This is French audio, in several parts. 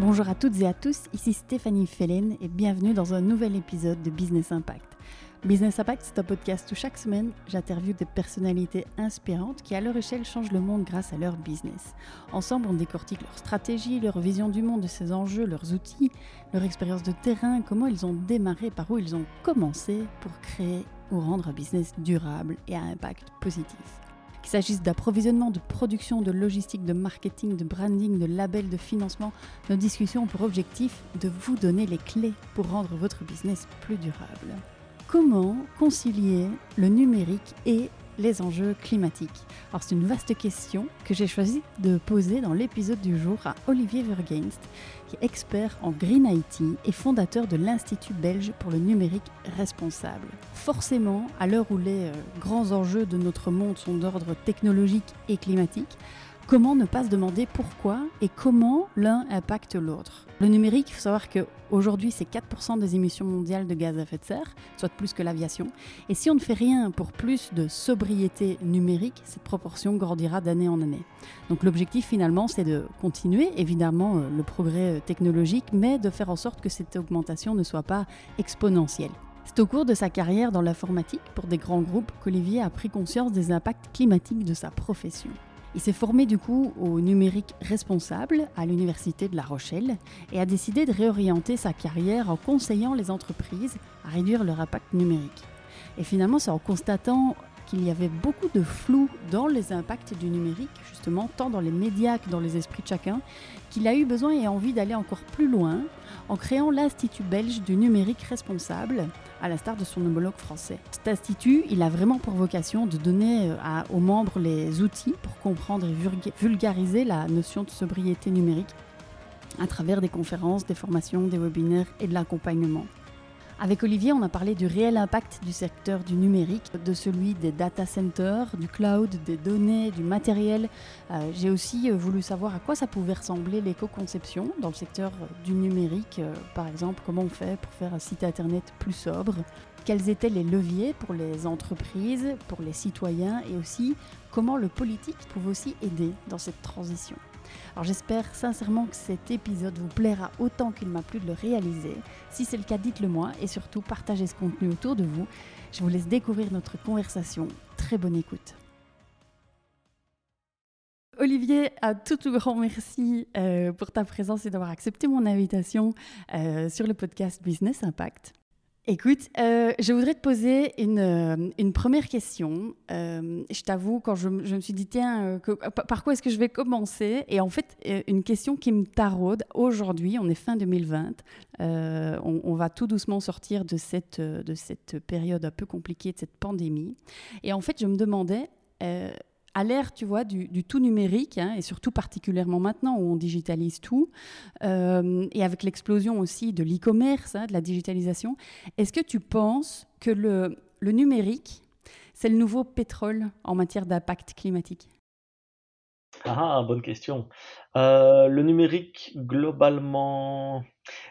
Bonjour à toutes et à tous, ici Stéphanie Fellen et bienvenue dans un nouvel épisode de Business Impact. Business Impact, c'est un podcast où chaque semaine, j'interviewe des personnalités inspirantes qui, à leur échelle, changent le monde grâce à leur business. Ensemble, on décortique leur stratégie, leur vision du monde, de ses enjeux, leurs outils, leur expérience de terrain, comment ils ont démarré, par où ils ont commencé pour créer ou rendre un business durable et à impact positif. Qu'il s'agisse d'approvisionnement, de production, de logistique, de marketing, de branding, de label, de financement, nos discussions ont pour objectif de vous donner les clés pour rendre votre business plus durable. Comment concilier le numérique et les enjeux climatiques c'est une vaste question que j'ai choisi de poser dans l'épisode du jour à Olivier Vergenst, qui est expert en Green IT et fondateur de l'Institut belge pour le numérique responsable. Forcément, à l'heure où les euh, grands enjeux de notre monde sont d'ordre technologique et climatique, Comment ne pas se demander pourquoi et comment l'un impacte l'autre? Le numérique, il faut savoir qu'aujourd'hui, c'est 4% des émissions mondiales de gaz à effet de serre, soit plus que l'aviation. Et si on ne fait rien pour plus de sobriété numérique, cette proportion grandira d'année en année. Donc l'objectif finalement, c'est de continuer évidemment euh, le progrès euh, technologique, mais de faire en sorte que cette augmentation ne soit pas exponentielle. C'est au cours de sa carrière dans l'informatique pour des grands groupes qu'Olivier a pris conscience des impacts climatiques de sa profession. Il s'est formé du coup au numérique responsable à l'Université de La Rochelle et a décidé de réorienter sa carrière en conseillant les entreprises à réduire leur impact numérique. Et finalement, c'est en constatant qu'il y avait beaucoup de flou dans les impacts du numérique, justement, tant dans les médias que dans les esprits de chacun, qu'il a eu besoin et envie d'aller encore plus loin en créant l'Institut belge du numérique responsable, à l'instar de son homologue français. Cet institut, il a vraiment pour vocation de donner euh, aux membres les outils pour comprendre et vulgariser la notion de sobriété numérique à travers des conférences, des formations, des webinaires et de l'accompagnement. Avec Olivier, on a parlé du réel impact du secteur du numérique, de celui des data centers, du cloud, des données, du matériel. Euh, j'ai aussi euh, voulu savoir à quoi ça pouvait ressembler l'éco-conception dans le secteur du numérique. Euh, par exemple, comment on fait pour faire un site internet plus sobre? Quels étaient les leviers pour les entreprises, pour les citoyens? Et aussi comment le politique pouvait aussi aider dans cette transition? Alors j'espère sincèrement que cet épisode vous plaira autant qu'il m'a plu de le réaliser. Si c'est le cas, dites-le moi et surtout partagez ce contenu autour de vous. Je vous laisse découvrir notre conversation. Très bonne écoute. Olivier, un tout, tout grand merci euh, pour ta présence et d'avoir accepté mon invitation euh, sur le podcast Business Impact. Écoute, euh, je voudrais te poser une, euh, une première question. Euh, je t'avoue, quand je, je, me suis dit, tiens, par quoi est-ce que je vais commencer? Et en fait, une question qui me taraude aujourd'hui, on est fin 2020, on, on, va tout doucement sortir de cette, de cette période un peu compliquée, de cette pandémie. Et en fait, je me demandais, à l'ère, tu vois, du, tout numérique, hein, et surtout particulièrement maintenant où on digitalise tout, euh, et avec l'explosion aussi de l'e-commerce, hein, de la digitalisation, est-ce que tu penses que le, numérique, c'est le nouveau pétrole en matière d'impact climatique? Ah, bonne question. Euh, le numérique, globalement,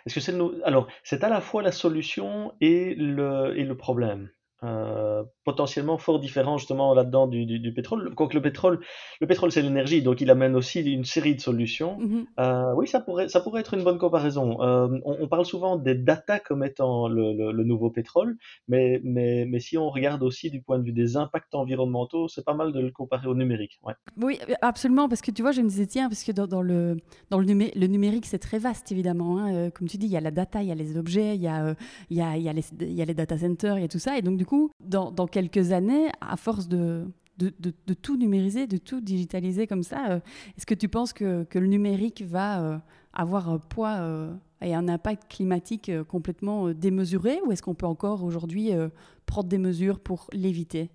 est-ce que c'est alors c'est à la fois la solution le, et le problème. Euh, potentiellement fort différent justement là-dedans du, du, du, pétrole. Quoique le pétrole, le pétrole c'est l'énergie, donc il amène aussi une série de solutions. Mm-hmm. euh, oui, ça pourrait, ça pourrait être une bonne comparaison. Euh, on, on, parle souvent des data comme étant le, le, le, nouveau pétrole, mais, mais, mais si on regarde aussi du point de vue des impacts environnementaux, c'est pas mal de le comparer au numérique. Ouais. Oui, absolument, parce que tu vois, je me disais, tiens, parce que dans, dans le, dans le, numé le numérique, c'est très vaste évidemment. Hein. Comme tu dis, il y a la data, il y a les objets, il y a, il y a, il y a, les, il y a les data centers, il y a tout ça, et donc du dans, quelques années, à force de, tout numériser, de tout digitaliser comme ça, euh, est-ce que tu penses que, le numérique va euh, avoir un poids euh, et un impact climatique complètement démesuré ou est-ce qu'on peut encore aujourd'hui prendre des mesures pour l'éviter?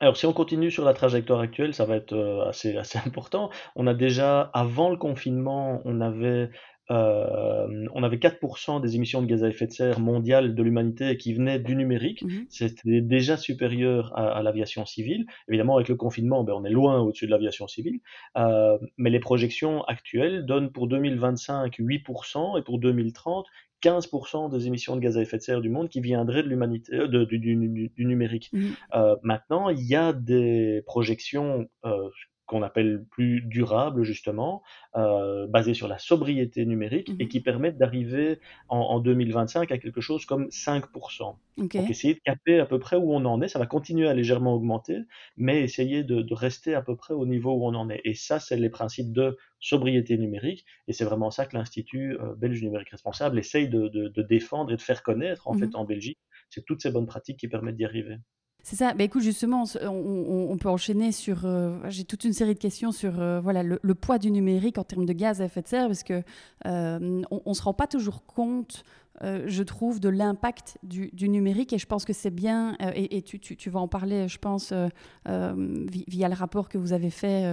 Alors, si on continue sur la trajectoire actuelle, ça va être assez, important. On a déjà, avant le confinement, on avait on avait 4% des émissions de gaz à effet de serre mondiales de l'humanité qui venaient du numérique. Mhm. C'était déjà supérieur à, l'aviation civile. Évidemment, avec le confinement, ben, on est loin au-dessus de l'aviation civile. Euh, mais les projections actuelles donnent pour 2025 8% et pour 2030 15% des émissions de gaz à effet de serre du monde qui viendraient de l'humanité, euh, du, du, du, numérique. Mhm. Euh, maintenant, il y a des projections euh, qu'on appelle plus durables justement, euh, basés sur la sobriété numérique et Mhm. qui permettent d'arriver en, en 2025 à quelque chose comme 5%. Ok. Donc essayer de caper à peu près où on en est, ça va continuer à légèrement augmenter, mais essayer de, de rester à peu près au niveau où on en est. Et ça, c'est les principes de sobriété numérique, et c'est vraiment ça que l'Institut euh, belge numérique responsable essaye de, de- de défendre et de faire connaître en Mhm. fait en Belgique. C'est toutes ces bonnes pratiques qui permettent d'y arriver. C'est ça. Bah, écoute, justement, on, peut enchaîner sur. euh, J'ai toute une série de questions sur euh, le, poids du numérique en termes de gaz à effet de serre, parce que euh, on ne se rend pas toujours compte. Euh, je trouve de l'impact du, numérique. Et je pense que c'est bien euh, et, tu, vas en parler je pense euh, vi- via le rapport que vous avez fait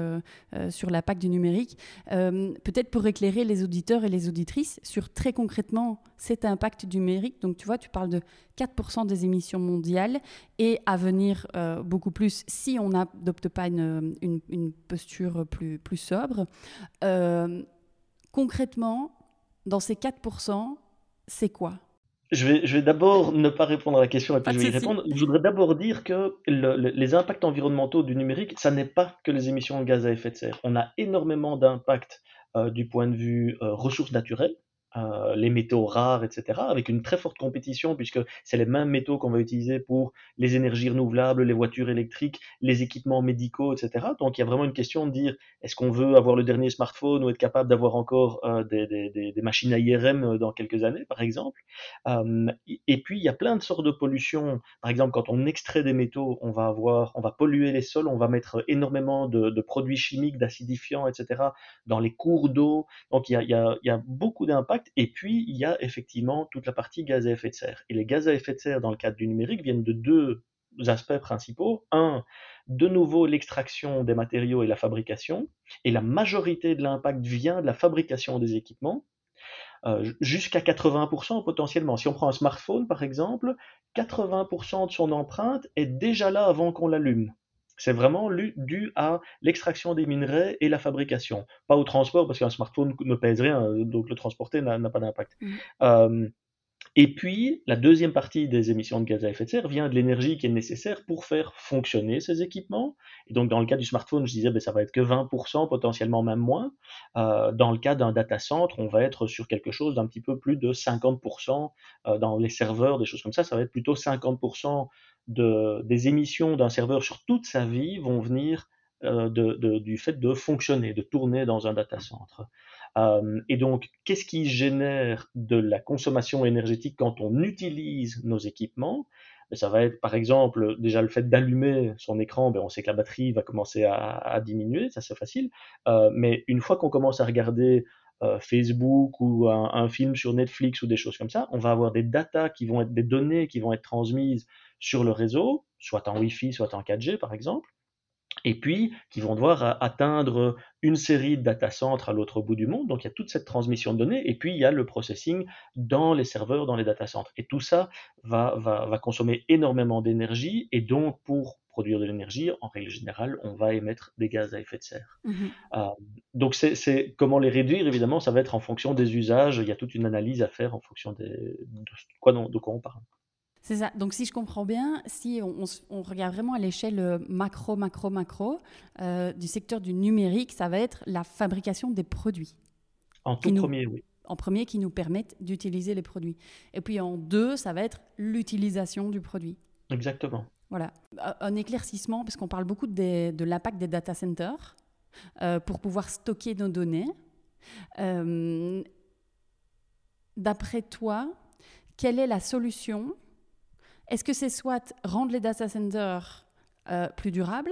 sur l'impact du numérique. Peut-être pour éclairer les auditeurs et les auditrices sur très concrètement cet impact du numérique. Donc tu vois tu parles de 4% des émissions mondiales et à venir beaucoup plus si on n'adopte pas une, posture plus, sobre. Concrètement, dans ces 4%, c'est quoi? Je vais, je vais d'abord ne pas répondre à la question et puis je vais y répondre. Je voudrais d'abord dire que le- le- les impacts environnementaux du numérique, ça n'est pas que les émissions de gaz à effet de serre. On a énormément d'impacts euh, du point de vue euh, ressources naturelles, euh, les métaux rares, etc., avec une très forte compétition puisque c'est les mêmes métaux qu'on va utiliser pour les énergies renouvelables, les voitures électriques, les équipements médicaux, etc. Donc il y a vraiment une question de dire est-ce qu'on veut avoir le dernier smartphone ou être capable d'avoir encore euh, des, des- des- machines à IRM dans quelques années, par exemple? Euh, et puis, il y a plein de sortes de pollutions. Par exemple, quand on extrait des métaux, on va avoir, on va polluer les sols, on va mettre énormément de, de produits chimiques, d'acidifiants, etc., dans les cours d'eau. Donc, il y a, il y a- il y a beaucoup Et puis, il y a effectivement toute la partie gaz à effet de serre. Et les gaz à effet de serre, dans le cadre du numérique, viennent de deux aspects principaux. Un, de nouveau, l'extraction des matériaux et la fabrication. Et la majorité de l'impact vient de la fabrication des équipements euh, jusqu'à 80% potentiellement. Si on prend un smartphone, par exemple, 80% de son empreinte est déjà là avant qu'on l'allume. C'est vraiment dû à l'extraction des minerais et la fabrication. Pas au transport, parce qu'un smartphone ne pèse rien, donc le transporter n'a pas d'impact. Euh, et puis, la deuxième partie des émissions de gaz à effet de serre vient de l'énergie qui est nécessaire pour faire fonctionner ces équipements. Et donc, dans le cas du smartphone, je disais, ben, ça va être que 20%, potentiellement même moins. Euh, dans le cas d'un data center, on va être sur quelque chose d'un petit peu plus de 50%. Euh, dans les serveurs, des choses comme ça, ça va être plutôt 50% de, des émissions d'un serveur sur toute sa vie vont venir euh, de- de- du fait de fonctionner, de tourner dans un data center. Euh, et donc, qu'est-ce qui génère de la consommation énergétique quand on utilise nos équipements? Ben, Ça va être, par exemple, déjà le fait d'allumer son écran, ben, on sait que la batterie va commencer à, diminuer, ça c'est facile. Euh, mais une fois qu'on commence à regarder euh, Facebook ou un, un film sur Netflix ou des choses comme ça, on va avoir des datas qui vont être des données qui vont être transmises sur le réseau, soit en Wi-Fi, soit en 4G par exemple et puis qui vont devoir a- atteindre une série de data centers à l'autre bout du monde. Donc il y a toute cette transmission de données, et puis il y a le processing dans les serveurs, dans les data centers. Et tout ça va, va, va consommer énormément d'énergie, et donc pour produire de l'énergie, en règle générale, on va émettre des gaz à effet de serre. Mhm. Euh, donc c'est comment les réduire, évidemment, ça va être en fonction des usages, il y a toute une analyse à faire en fonction des, de, quoi, de quoi on parle. C'est ça. Donc, si je comprends bien, si on, on s- on regarde vraiment à l'échelle euh, macro, macro, macro euh, du secteur du numérique, ça va être la fabrication des produits. En tout nous- premier, oui. En premier, qui nous permettent d'utiliser les produits. Et puis en deux, ça va être l'utilisation du produit. Exactement. Voilà. Un- Un éclaircissement, parce qu'on parle beaucoup des- de l'impact des data centers euh, pour pouvoir stocker nos données. Euh, D'après toi, quelle est la solution Est-ce que c'est soit rendre les data centers euh, plus durables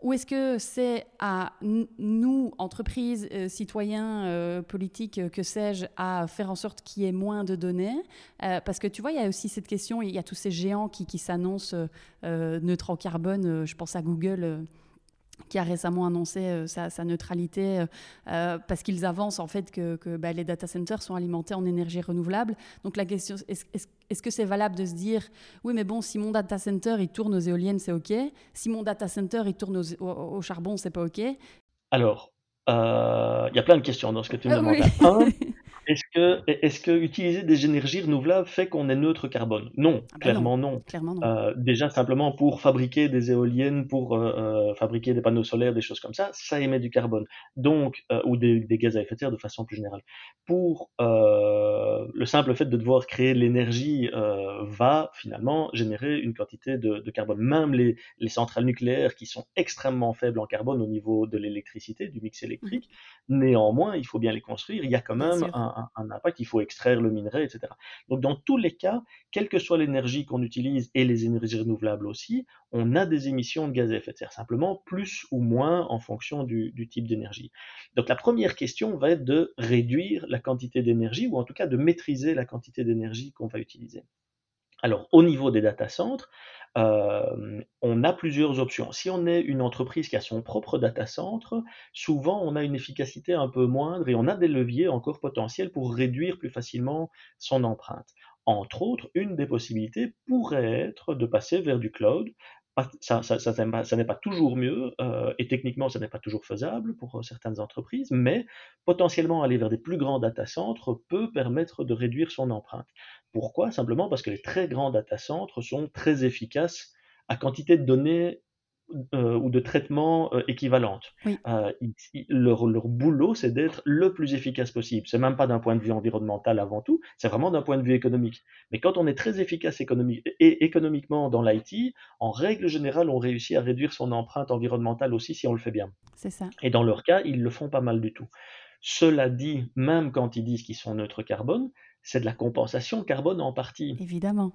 ou est-ce que c'est à nous, entreprises, euh, citoyens, euh, politiques, que sais-je, à faire en sorte qu'il y ait moins de données? Parce que tu vois, il y a aussi cette question, il y a tous ces géants qui, s'annoncent neutres en carbone. je pense à Google. Qui a récemment annoncé euh, sa, sa neutralité euh, euh, parce qu'ils avancent en fait que, que, bah, les data centers sont alimentés en énergie renouvelable. Donc la question, est-ce est est que c'est valable de se dire, oui mais bon, si mon data center il tourne aux éoliennes, c'est ok. Si mon data center il tourne aux- au, au charbon, c'est pas ok. Alors, euh, il y a plein de questions dans ce que tu me demandes. oui. Est-ce que, est que utiliser des énergies renouvelables fait qu'on est neutre carbone? Non, Ah bah clairement non. Clairement non. Euh, déjà simplement pour fabriquer des éoliennes, pour euh, euh, fabriquer des panneaux solaires, des choses comme ça, ça émet du carbone. Donc, euh, ou des, des gaz à effet de serre de façon plus générale. Pour le simple fait de devoir créer de l'énergie va finalement générer une quantité de, de carbone. Même les, les centrales nucléaires qui sont extrêmement faibles en carbone au niveau de l'électricité, du mix électrique, néanmoins, il faut bien les construire. Il y a quand même un, un- impact. Il faut extraire le minerai, etc. Donc, dans tous les cas, quelle que soit l'énergie qu'on utilise et les énergies renouvelables aussi, on a des émissions de gaz à effet de serre, simplement plus ou moins en fonction du, du type d'énergie. Donc la première question va être de réduire la quantité d'énergie, ou en tout cas de maîtriser la quantité d'énergie qu'on va utiliser. Alors au niveau des data centers, on a plusieurs options. Si on est une entreprise qui a son propre data center, souvent on a une efficacité un peu moindre et on a des leviers encore potentiels pour réduire plus facilement son empreinte. Entre autres, une des possibilités pourrait être de passer vers du cloud. Ça, n'est pas toujours mieux euh, et techniquement ça n'est pas toujours faisable pour euh, certaines entreprises, mais potentiellement aller vers des plus grands data centers peut permettre de réduire son empreinte. Pourquoi? Simplement parce que les très grands data centers sont très efficaces à quantité de données euh, ou de traitements euh, équivalentes. Oui. Euh, ils- ils- leur, leur boulot, c'est d'être le plus efficace possible. C'est même pas d'un point de vue environnemental avant tout, c'est vraiment d'un point de vue économique. Mais quand on est très efficace économique, et économiquement dans l'IT, en règle générale, on réussit à réduire son empreinte environnementale aussi si on le fait bien. C'est ça. Et dans leur cas, ils le font pas mal du tout. Cela dit, même quand ils disent qu'ils sont neutres carbone, c'est de la compensation carbone en partie. Évidemment.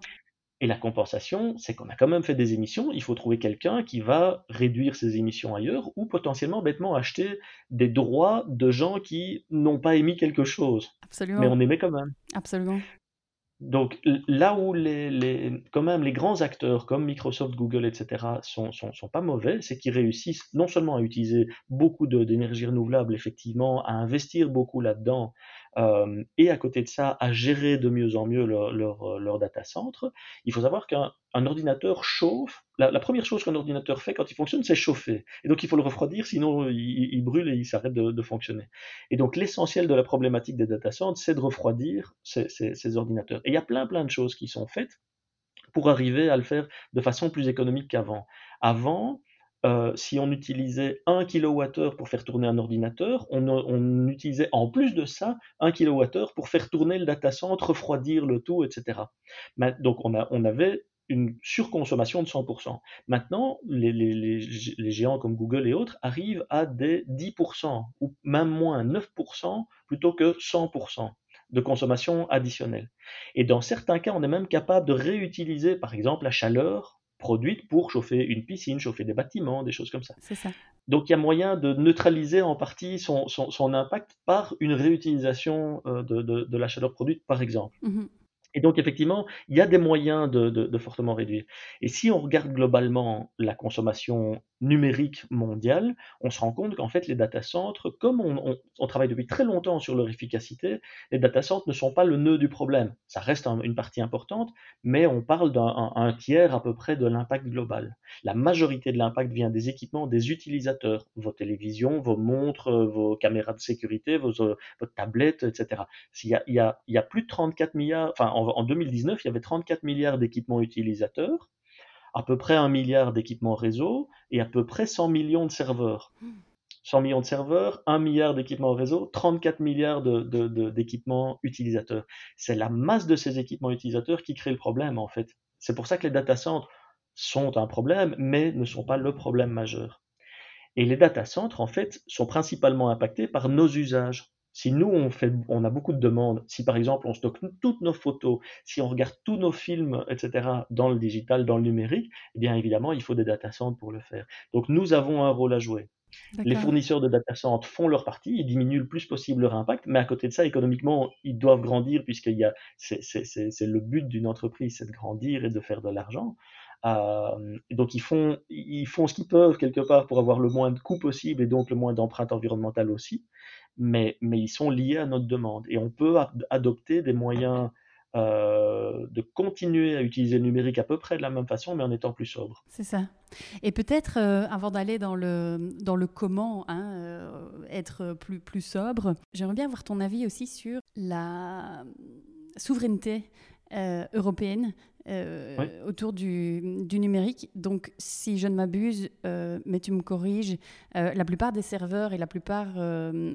Et la compensation, c'est qu'on a quand même fait des émissions, il faut trouver quelqu'un qui va réduire ses émissions ailleurs ou potentiellement bêtement acheter des droits de gens qui n'ont pas émis quelque chose, Absolument. mais on émet quand même. Absolument. Donc là où les, les, quand même les grands acteurs comme Microsoft, Google, etc. sont, sont, sont pas mauvais, c'est qu'ils réussissent non seulement à utiliser beaucoup d'énergie renouvelable, effectivement, à investir beaucoup là-dedans, et à côté de ça, à gérer de mieux en mieux leur, leur, euh, data center. Il faut savoir qu'un un ordinateur chauffe. La, première chose qu'un ordinateur fait quand il fonctionne, c'est chauffer. Et donc il faut le refroidir, sinon il, il brûle et il s'arrête de, fonctionner. Et donc l'essentiel de la problématique des data centers, c'est de refroidir ces- ces ordinateurs. Et il y a plein plein de choses qui sont faites pour arriver à le faire de façon plus économique qu'avant. Avant, euh, si on utilisait 1 kWh pour faire tourner un ordinateur, on, utilisait en plus de ça 1 kWh pour faire tourner le data center, refroidir le tout, etc. Donc on, a, avait une surconsommation de 100%. Maintenant, les géants comme Google et autres arrivent à des 10% ou même moins 9% plutôt que 100% de consommation additionnelle. Et dans certains cas, on est même capable de réutiliser, par exemple, la chaleur produite pour chauffer une piscine, chauffer des bâtiments, des choses comme ça. C'est ça. Donc il y a moyen de neutraliser en partie son, son- son impact par une réutilisation euh, de, de- de la chaleur produite, par exemple. Mhm. Et donc, effectivement, il y a des moyens de fortement réduire. Et si on regarde globalement la consommation numérique mondiale, on se rend compte qu'en fait, les data centers, comme on, travaille depuis très longtemps sur leur efficacité, les data centers ne sont pas le nœud du problème. Ça reste un- une partie importante, mais on parle d'un un- un tiers à peu près de l'impact global. La majorité de l'impact vient des équipements des utilisateurs, vos télévisions, vos montres, vos caméras de sécurité, vos, euh, votre tablette, etc. S'il y a, il y a- plus de 34 milliards, enfin en, en 2019, il y avait 34 milliards d'équipements utilisateurs, à peu près un milliard d'équipements réseau et à peu près 100 millions de serveurs. 100 millions de serveurs, 1 milliard d'équipements réseau, 34 milliards d'équipements utilisateurs. C'est la masse de ces équipements utilisateurs qui crée le problème en fait. C'est pour ça que les data centers sont un problème, mais ne sont pas le problème majeur. Et les data centers, en fait, sont principalement impactés par nos usages. Si nous, on, fait, on a beaucoup de demandes, si par exemple on stocke toutes nos photos, si on regarde tous nos films, etc., dans le digital, dans le numérique, eh bien évidemment, il faut des data centers pour le faire. Donc nous avons un rôle à jouer. Les fournisseurs de data centers font leur partie, ils diminuent le plus possible leur impact, mais à côté de ça, économiquement, ils doivent grandir puisqu'il y a, c'est, le but d'une entreprise, c'est de grandir et de faire de l'argent. Euh, donc ils font, ils font ce qu'ils peuvent quelque part pour avoir le moins de coûts possible et donc le moins d'empreinte environnementale aussi, mais, ils sont liés à notre demande et on peut ad- adopter des moyens euh, de continuer à utiliser le numérique à peu près de la même façon, mais en étant plus sobre. C'est ça. Et peut-être, euh, avant d'aller dans le, dans le comment, hein, euh, être plus, plus sobre, j'aimerais bien avoir ton avis aussi sur la souveraineté européenne euh, autour du, numérique. Donc, si je ne m'abuse, euh, mais tu me corriges, euh, la plupart des serveurs et la plupart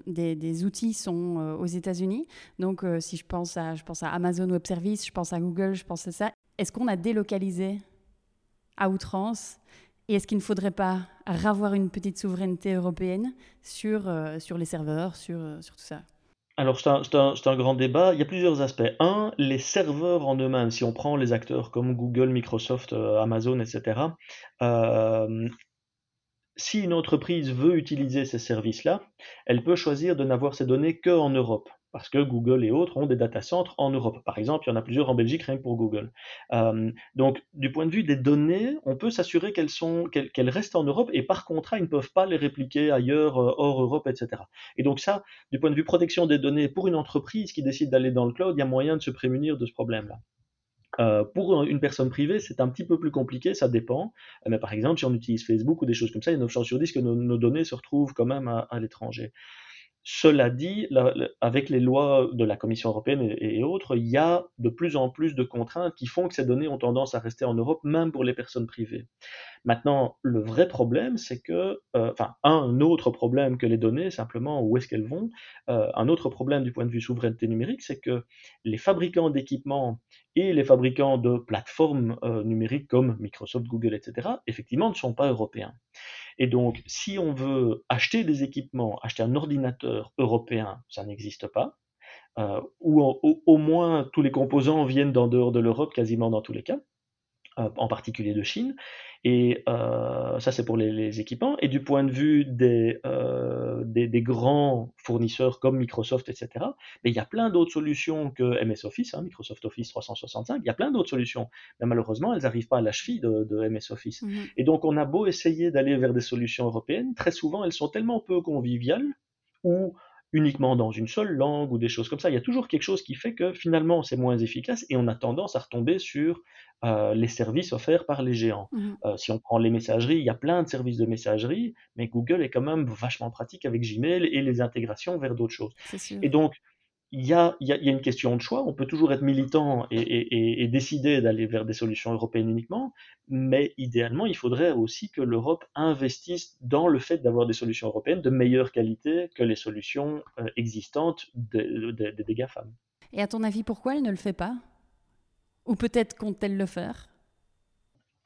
des, outils sont aux États-Unis. Donc, si je pense, à, je pense à Amazon Web Services, je pense à Google, je pense à ça. Est-ce qu'on a délocalisé à outrance? Et est-ce qu'il ne faudrait pas ravoir une petite souveraineté européenne sur, sur les serveurs, sur, sur tout ça? Alors c'est un, grand débat. Il y a plusieurs aspects. Un, les serveurs en eux-mêmes, si on prend les acteurs comme Google, Microsoft, euh, Amazon, etc., euh, si une entreprise veut utiliser ces services-là, elle peut choisir de n'avoir ces données qu'en Europe parce que Google et autres ont des data centers en Europe. Par exemple, il y en a plusieurs en Belgique rien que pour Google. Euh, donc, du point de vue des données, on peut s'assurer qu'elles sont, restent en Europe et par contrat, ils ne peuvent pas les répliquer ailleurs, euh, hors Europe, etc. Et donc ça, du point de vue protection des données, pour une entreprise qui décide d'aller dans le cloud, il y a moyen de se prémunir de ce problème-là. Euh, pour une personne privée, c'est un petit peu plus compliqué, ça dépend. Mais par exemple, si on utilise Facebook ou des choses comme ça, il y a 9 chances sur 10 que nos, données se retrouvent quand même à l'étranger. Cela dit, avec les lois de la Commission européenne et, autres, il y a de plus en plus de contraintes qui font que ces données ont tendance à rester en Europe, même pour les personnes privées. Maintenant, le vrai problème, c'est que, euh, enfin, un autre problème que les données, simplement, où est-ce qu'elles vont, euh, un autre problème du point de vue souveraineté numérique, c'est que les fabricants d'équipements et les fabricants de plateformes euh, numériques comme Microsoft, Google, etc., effectivement, ne sont pas européens. Et donc, si on veut acheter des équipements, acheter un ordinateur européen, ça n'existe pas. Euh, ou au, moins tous les composants viennent d'en dehors de l'Europe, quasiment dans tous les cas. Euh, en particulier de Chine. Et euh, ça, c'est pour les, équipements. Et du point de vue des, euh, des, grands fournisseurs comme Microsoft, etc., mais il y a plein d'autres solutions que MS Office, hein, Microsoft Office 365. Il y a plein d'autres solutions. Mais malheureusement, elles n'arrivent pas à la cheville de, de MS Office. Mhm. Et donc, on a beau essayer d'aller vers des solutions européennes, très souvent, elles sont tellement peu conviviales ou uniquement dans une seule langue ou des choses comme ça. Il y a toujours quelque chose qui fait que finalement c'est moins efficace et on a tendance à retomber sur euh, les services offerts par les géants. Mhm. Euh, si on prend les messageries, il y a plein de services de messagerie, mais Google est quand même vachement pratique avec Gmail et les intégrations vers d'autres choses. Et donc, il y, a, une question de choix. On peut toujours être militant et, décider d'aller vers des solutions européennes uniquement, mais idéalement, il faudrait aussi que l'Europe investisse dans le fait d'avoir des solutions européennes de meilleure qualité que les solutions euh, existantes des des GAFAM. Et à ton avis, pourquoi elle ne le fait pas? Ou peut-être compte-t-elle le faire?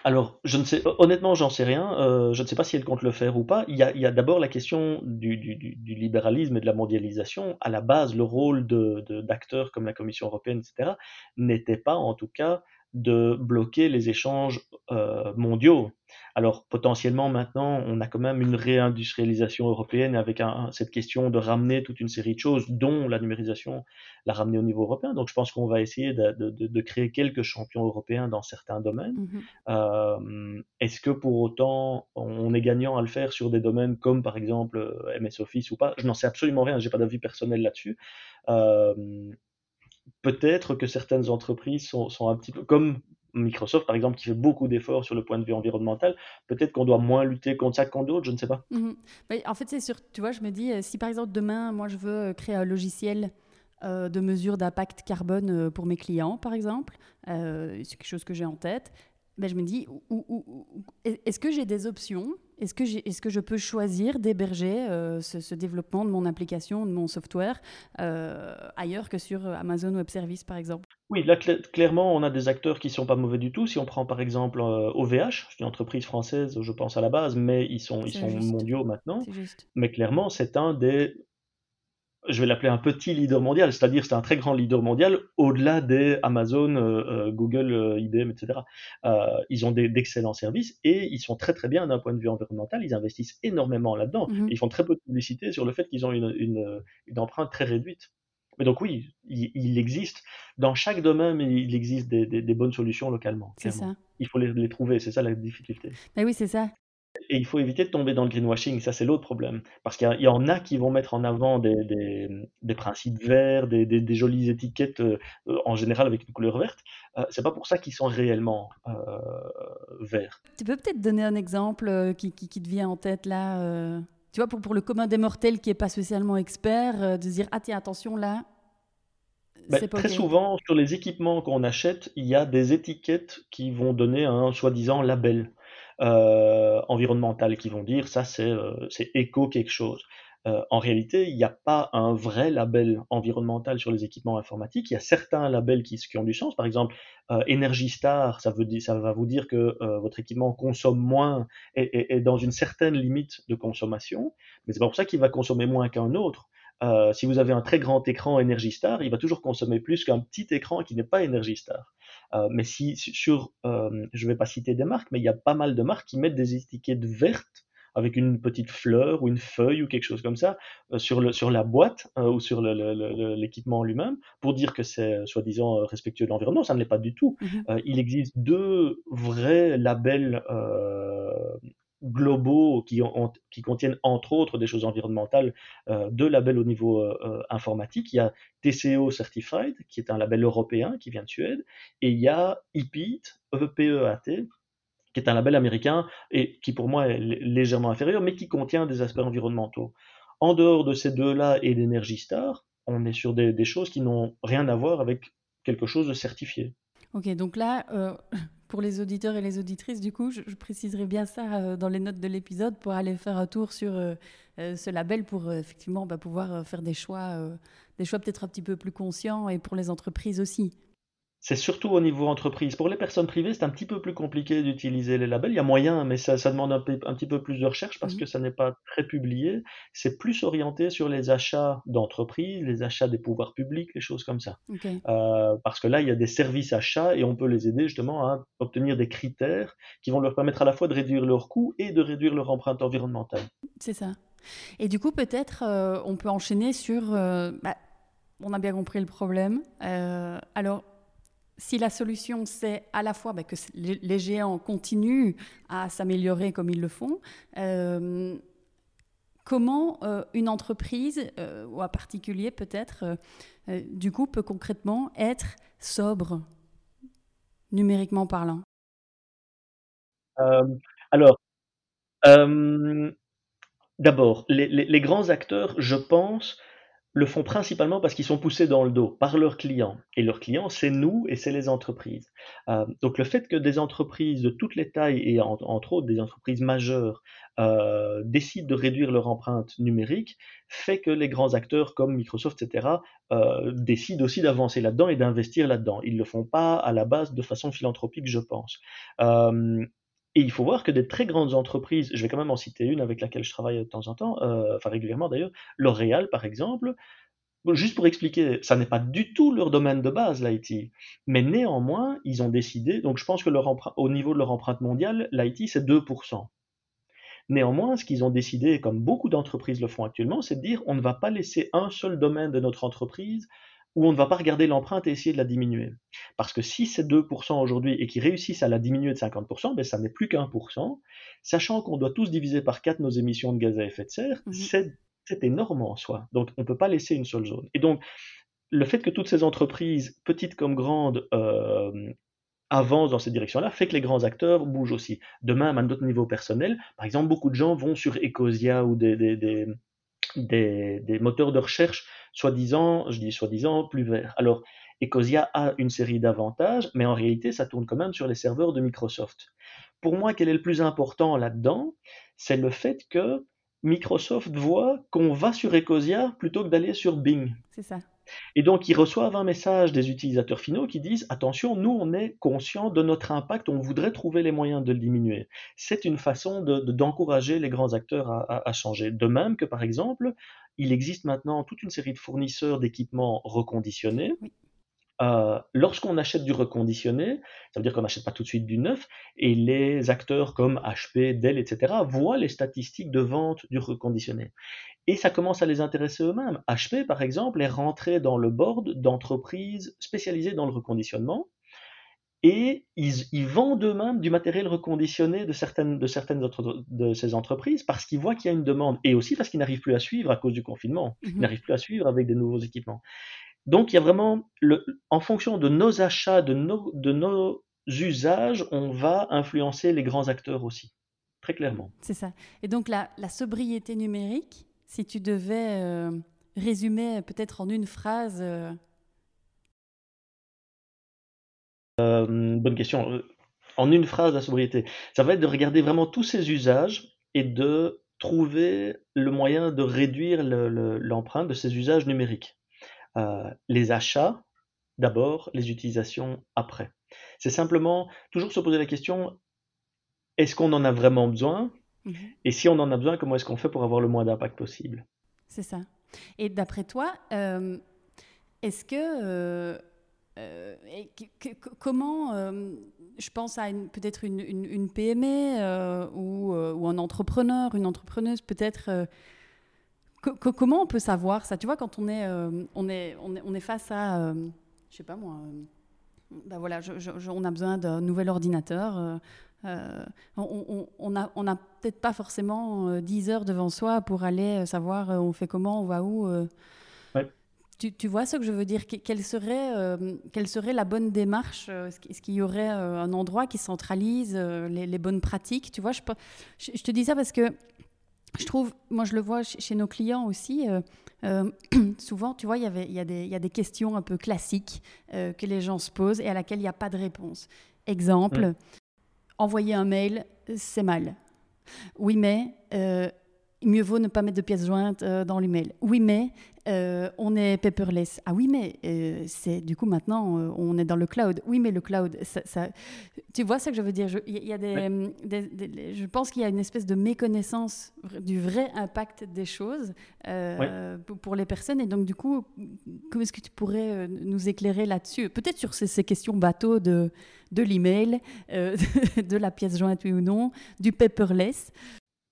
Alors, je ne sais, honnêtement, j'en sais rien. Euh, je ne sais pas si elle compte le faire ou pas. Il y a, d'abord la question du, libéralisme et de la mondialisation. À la base, le rôle d'acteurs comme la Commission européenne, etc., n'était pas, en tout cas, de bloquer les échanges euh, mondiaux. Alors potentiellement maintenant, on a quand même une réindustrialisation européenne avec cette question de ramener toute une série de choses, dont la numérisation, la ramener au niveau européen. Donc je pense qu'on va essayer de, créer quelques champions européens dans certains domaines. Mmh euh, est-ce que pour autant on est gagnant à le faire sur des domaines comme par exemple euh, MS Office ou pas? Je n'en sais absolument rien, j'ai pas d'avis personnel là-dessus peut-être que certaines entreprises sont, un petit peu comme Microsoft, par exemple, qui fait beaucoup d'efforts sur le point de vue environnemental, peut-être qu'on doit moins lutter contre ça qu'en d'autres, je ne sais pas. Mhm. en fait, c'est sûr, tu vois, je me dis, euh, si par exemple demain, moi, je veux créer un logiciel euh, de mesure d'impact carbone euh, pour mes clients, par exemple, c'est quelque chose que j'ai en tête, ben, je me dis, est-ce que j'ai des options Est-ce que, est que, je peux choisir d'héberger euh, ce, développement de mon application, de mon software, euh, ailleurs que sur Amazon Web Services, par exemple? Oui, là, clairement, on a des acteurs qui ne sont pas mauvais du tout. Si on prend par exemple OVH, euh, c'est une entreprise française, je pense à la base, mais ils sont, ils sont mondiaux maintenant. Mais clairement, c'est un des je vais l'appeler un petit leader mondial, c'est-à-dire c'est un très grand leader mondial au-delà des Amazon, euh, euh, Google, euh, IBM, etc. ils ont d'excellents services et ils sont très très bien d'un point de vue environnemental. Ils investissent énormément là-dedans. Mhm. Ils font très peu de publicité sur le fait qu'ils ont une, empreinte très réduite. Mais donc oui, il, existe dans chaque domaine, il existe des, bonnes solutions localement. C'est ça. Il faut les, les trouver, c'est ça la difficulté. Mais oui, c'est ça. Et il faut éviter de tomber dans le greenwashing, ça c'est l'autre problème. Parce qu'il y, en a qui vont mettre en avant des, des, principes verts, des, des, jolies étiquettes euh, en général avec une couleur verte. Euh, c'est pas pour ça qu'ils sont réellement euh, verts. Tu peux peut-être donner un exemple qui, qui, qui, te vient en tête là Tu vois, pour, pour le commun des mortels qui n'est pas spécialement expert, de dire Ah tiens, attention là, Ben, très souvent, sur les équipements qu'on achète, il y a des étiquettes qui vont donner un soi-disant label euh, qui vont dire ça c'est euh, éco quelque chose. Euh, en réalité, il n'y a pas un vrai label environnemental sur les équipements informatiques. Il y a certains labels qui, qui ont du sens. Par exemple, euh, Energy Star, ça, veut dire, ça va vous dire que euh, votre équipement consomme moins et est dans une certaine limite de consommation. Mais c'est pas pour ça qu'il va consommer moins qu'un autre. Euh, si vous avez un très grand écran Energy Star, il va toujours consommer plus qu'un petit écran qui n'est pas Energy Star. Euh, mais si sur, euh, je ne vais pas citer des marques, mais il y a pas mal de marques qui mettent des étiquettes vertes avec une petite fleur ou une feuille ou quelque chose comme ça euh, sur, le, sur la boîte euh, ou sur l'équipement lui-même pour dire que c'est soi-disant respectueux de l'environnement. Ça ne l'est pas du tout. Mhm. Euh, il existe deux vrais labels globaux qui, ont, qui, contiennent entre autres des choses environnementales, deux labels au niveau informatique. Il y a TCO Certified, qui est un label européen qui vient de Suède, et il y a EPEAT, E-P-E-A-T, qui est un label américain et qui pour moi est légèrement inférieur, mais qui contient des aspects environnementaux. En dehors de ces deux-là et d'Energy Star, on est sur des, choses qui n'ont rien à voir avec quelque chose de certifié. Ok, donc là, euh, pour les auditeurs et les auditrices, du coup, je, préciserai bien ça euh, dans les notes de l'épisode pour aller faire un tour sur euh, ce label pour effectivement bah, pouvoir faire des choix, des choix peut-être un petit peu plus conscients et pour les entreprises aussi. C'est surtout au niveau entreprise. Pour les personnes privées, c'est un petit peu plus compliqué d'utiliser les labels. Il y a moyen, mais ça, demande un, petit peu plus de recherche parce mmh que ça n'est pas très publié. C'est plus orienté sur les achats d'entreprises, les achats des pouvoirs publics, les choses comme ça. Euh, parce que là, il y a des services achats et on peut les aider justement à obtenir des critères qui vont leur permettre à la fois de réduire leurs coûts et de réduire leur empreinte environnementale. C'est ça. Et du coup, peut-être, euh, on peut enchaîner sur... Euh, bah, on a bien compris le problème. alors, si la solution, c'est à la fois bah, que les, géants continuent à s'améliorer comme ils le font, euh, comment euh, une entreprise, euh, ou un particulier peut-être, du coup, peut concrètement être sobre, numériquement parlant? Alors, d'abord, les, grands acteurs, je pense, le font principalement parce qu'ils sont poussés dans le dos par leurs clients. Et leurs clients, c'est nous et c'est les entreprises. Euh, donc le fait que des entreprises de toutes les tailles, et entre autres des entreprises majeures, euh, décident de réduire leur empreinte numérique, fait que les grands acteurs comme Microsoft, etc., euh, décident aussi d'avancer là-dedans et d'investir là-dedans. Ils ne le font pas à la base de façon philanthropique, je pense. Et il faut voir que des très grandes entreprises, je vais quand même en citer une avec laquelle je travaille de temps en temps, euh, enfin régulièrement d'ailleurs, L'Oréal par exemple, juste pour expliquer, ça n'est pas du tout leur domaine de base, l'IT. Mais néanmoins, ils ont décidé, donc je pense que au niveau de leur empreinte mondiale, l'IT c'est 2%. Néanmoins, ce qu'ils ont décidé, comme beaucoup d'entreprises le font actuellement, c'est de dire on ne va pas laisser un seul domaine de notre entreprise où on ne va pas regarder l'empreinte et essayer de la diminuer. Parce que si c'est 2% aujourd'hui et qu'ils réussissent à la diminuer de 50%, ben ça n'est plus qu'un pour cent, sachant qu'on doit tous diviser par 4 nos émissions de gaz à effet de serre, mhm. c'est énorme en soi. Donc on ne peut pas laisser une seule zone. Et donc le fait que toutes ces entreprises, petites comme grandes, euh, avancent dans cette direction-là, fait que les grands acteurs bougent aussi. Demain, à d'autres niveaux personnels, par exemple, beaucoup de gens vont sur Ecosia ou des, des moteurs de recherche soi-disant, je dis soi-disant, plus vert. Alors, Ecosia a une série d'avantages, mais en réalité, ça tourne quand même sur les serveurs de Microsoft. Pour moi, quel est le plus important là-dedans? C'est le fait que Microsoft voit qu'on va sur Ecosia plutôt que d'aller sur Bing. C'est ça. Et donc, ils reçoivent un message des utilisateurs finaux qui disent Attention, nous, on est conscient de notre impact, on voudrait trouver les moyens de le diminuer. C'est une façon d'encourager de, les grands acteurs à, changer. De même que, par exemple, il existe maintenant toute une série de fournisseurs d'équipements reconditionnés. Euh, lorsqu'on achète du reconditionné, ça veut dire qu'on n'achète pas tout de suite du neuf, et les acteurs comme HP, Dell, etc., voient les statistiques de vente du reconditionné. Et ça commence à les intéresser eux-mêmes. HP, par exemple, est rentré dans le board d'entreprises spécialisées dans le reconditionnement, et ils, vendent eux-mêmes du matériel reconditionné de certaines, de certaines de ces entreprises parce qu'ils voient qu'il y a une demande et aussi parce qu'ils n'arrivent plus à suivre à cause du confinement. Ils mhm. n'arrivent plus à suivre avec des nouveaux équipements. Donc il y a vraiment, le, en fonction de nos achats, de nos, de nos usages, on va influencer les grands acteurs aussi, très clairement. C'est ça. Et donc la, la, sobriété numérique, si tu devais euh, résumer peut-être en une phrase euh, bonne question. En une phrase, la sobriété, ça va être de regarder vraiment tous ces usages et de trouver le moyen de réduire l'empreinte de ces usages numériques. Les achats, d'abord, les utilisations après. C'est simplement toujours se poser la question, est-ce qu'on en a vraiment besoin? Mmh Et si on en a besoin, comment est-ce qu'on fait pour avoir le moins d'impact possible? C'est ça. Et d'après toi, euh, est-ce que... Euh, euh, comment, je pense à peut-être une, PME ou, ou, un entrepreneur, une entrepreneuse peut-être... comment on peut savoir ça? Tu vois, quand on est, on est, on est, on est face à, je sais pas moi, ben voilà, on a besoin d'un nouvel ordinateur. Euh, on n'a on, peut-être pas forcément 10 euh, heures devant soi pour aller euh, savoir on fait comment, on va où. Tu, vois ce que je veux dire? Quelle serait, quelle serait la bonne démarche Est-ce qu'il y aurait un endroit qui centralise les, bonnes pratiques? Tu vois, je, je, te dis ça parce que je trouve, moi je le vois chez, nos clients aussi, souvent, tu vois, il y, avait, il, y a des, il y a des questions un peu classiques que les gens se posent et à laquelle il n'y a pas de réponse. Exemple, envoyer un mail, c'est mal. Oui, mais euh, mieux vaut ne pas mettre de pièces jointes euh, dans l'email. Oui, mais euh, on est paperless. Ah oui, mais euh, c'est du coup maintenant on est dans le cloud. Oui, mais le cloud, ça, tu vois ce que je veux dire? Je, y a des, je pense qu'il y a une espèce de méconnaissance du vrai impact des choses pour les personnes. Et donc du coup, comment est-ce que tu pourrais nous éclairer là-dessus? Peut-être sur ces, ces, questions bateau de de l'email, de la pièce jointe oui ou non, du paperless.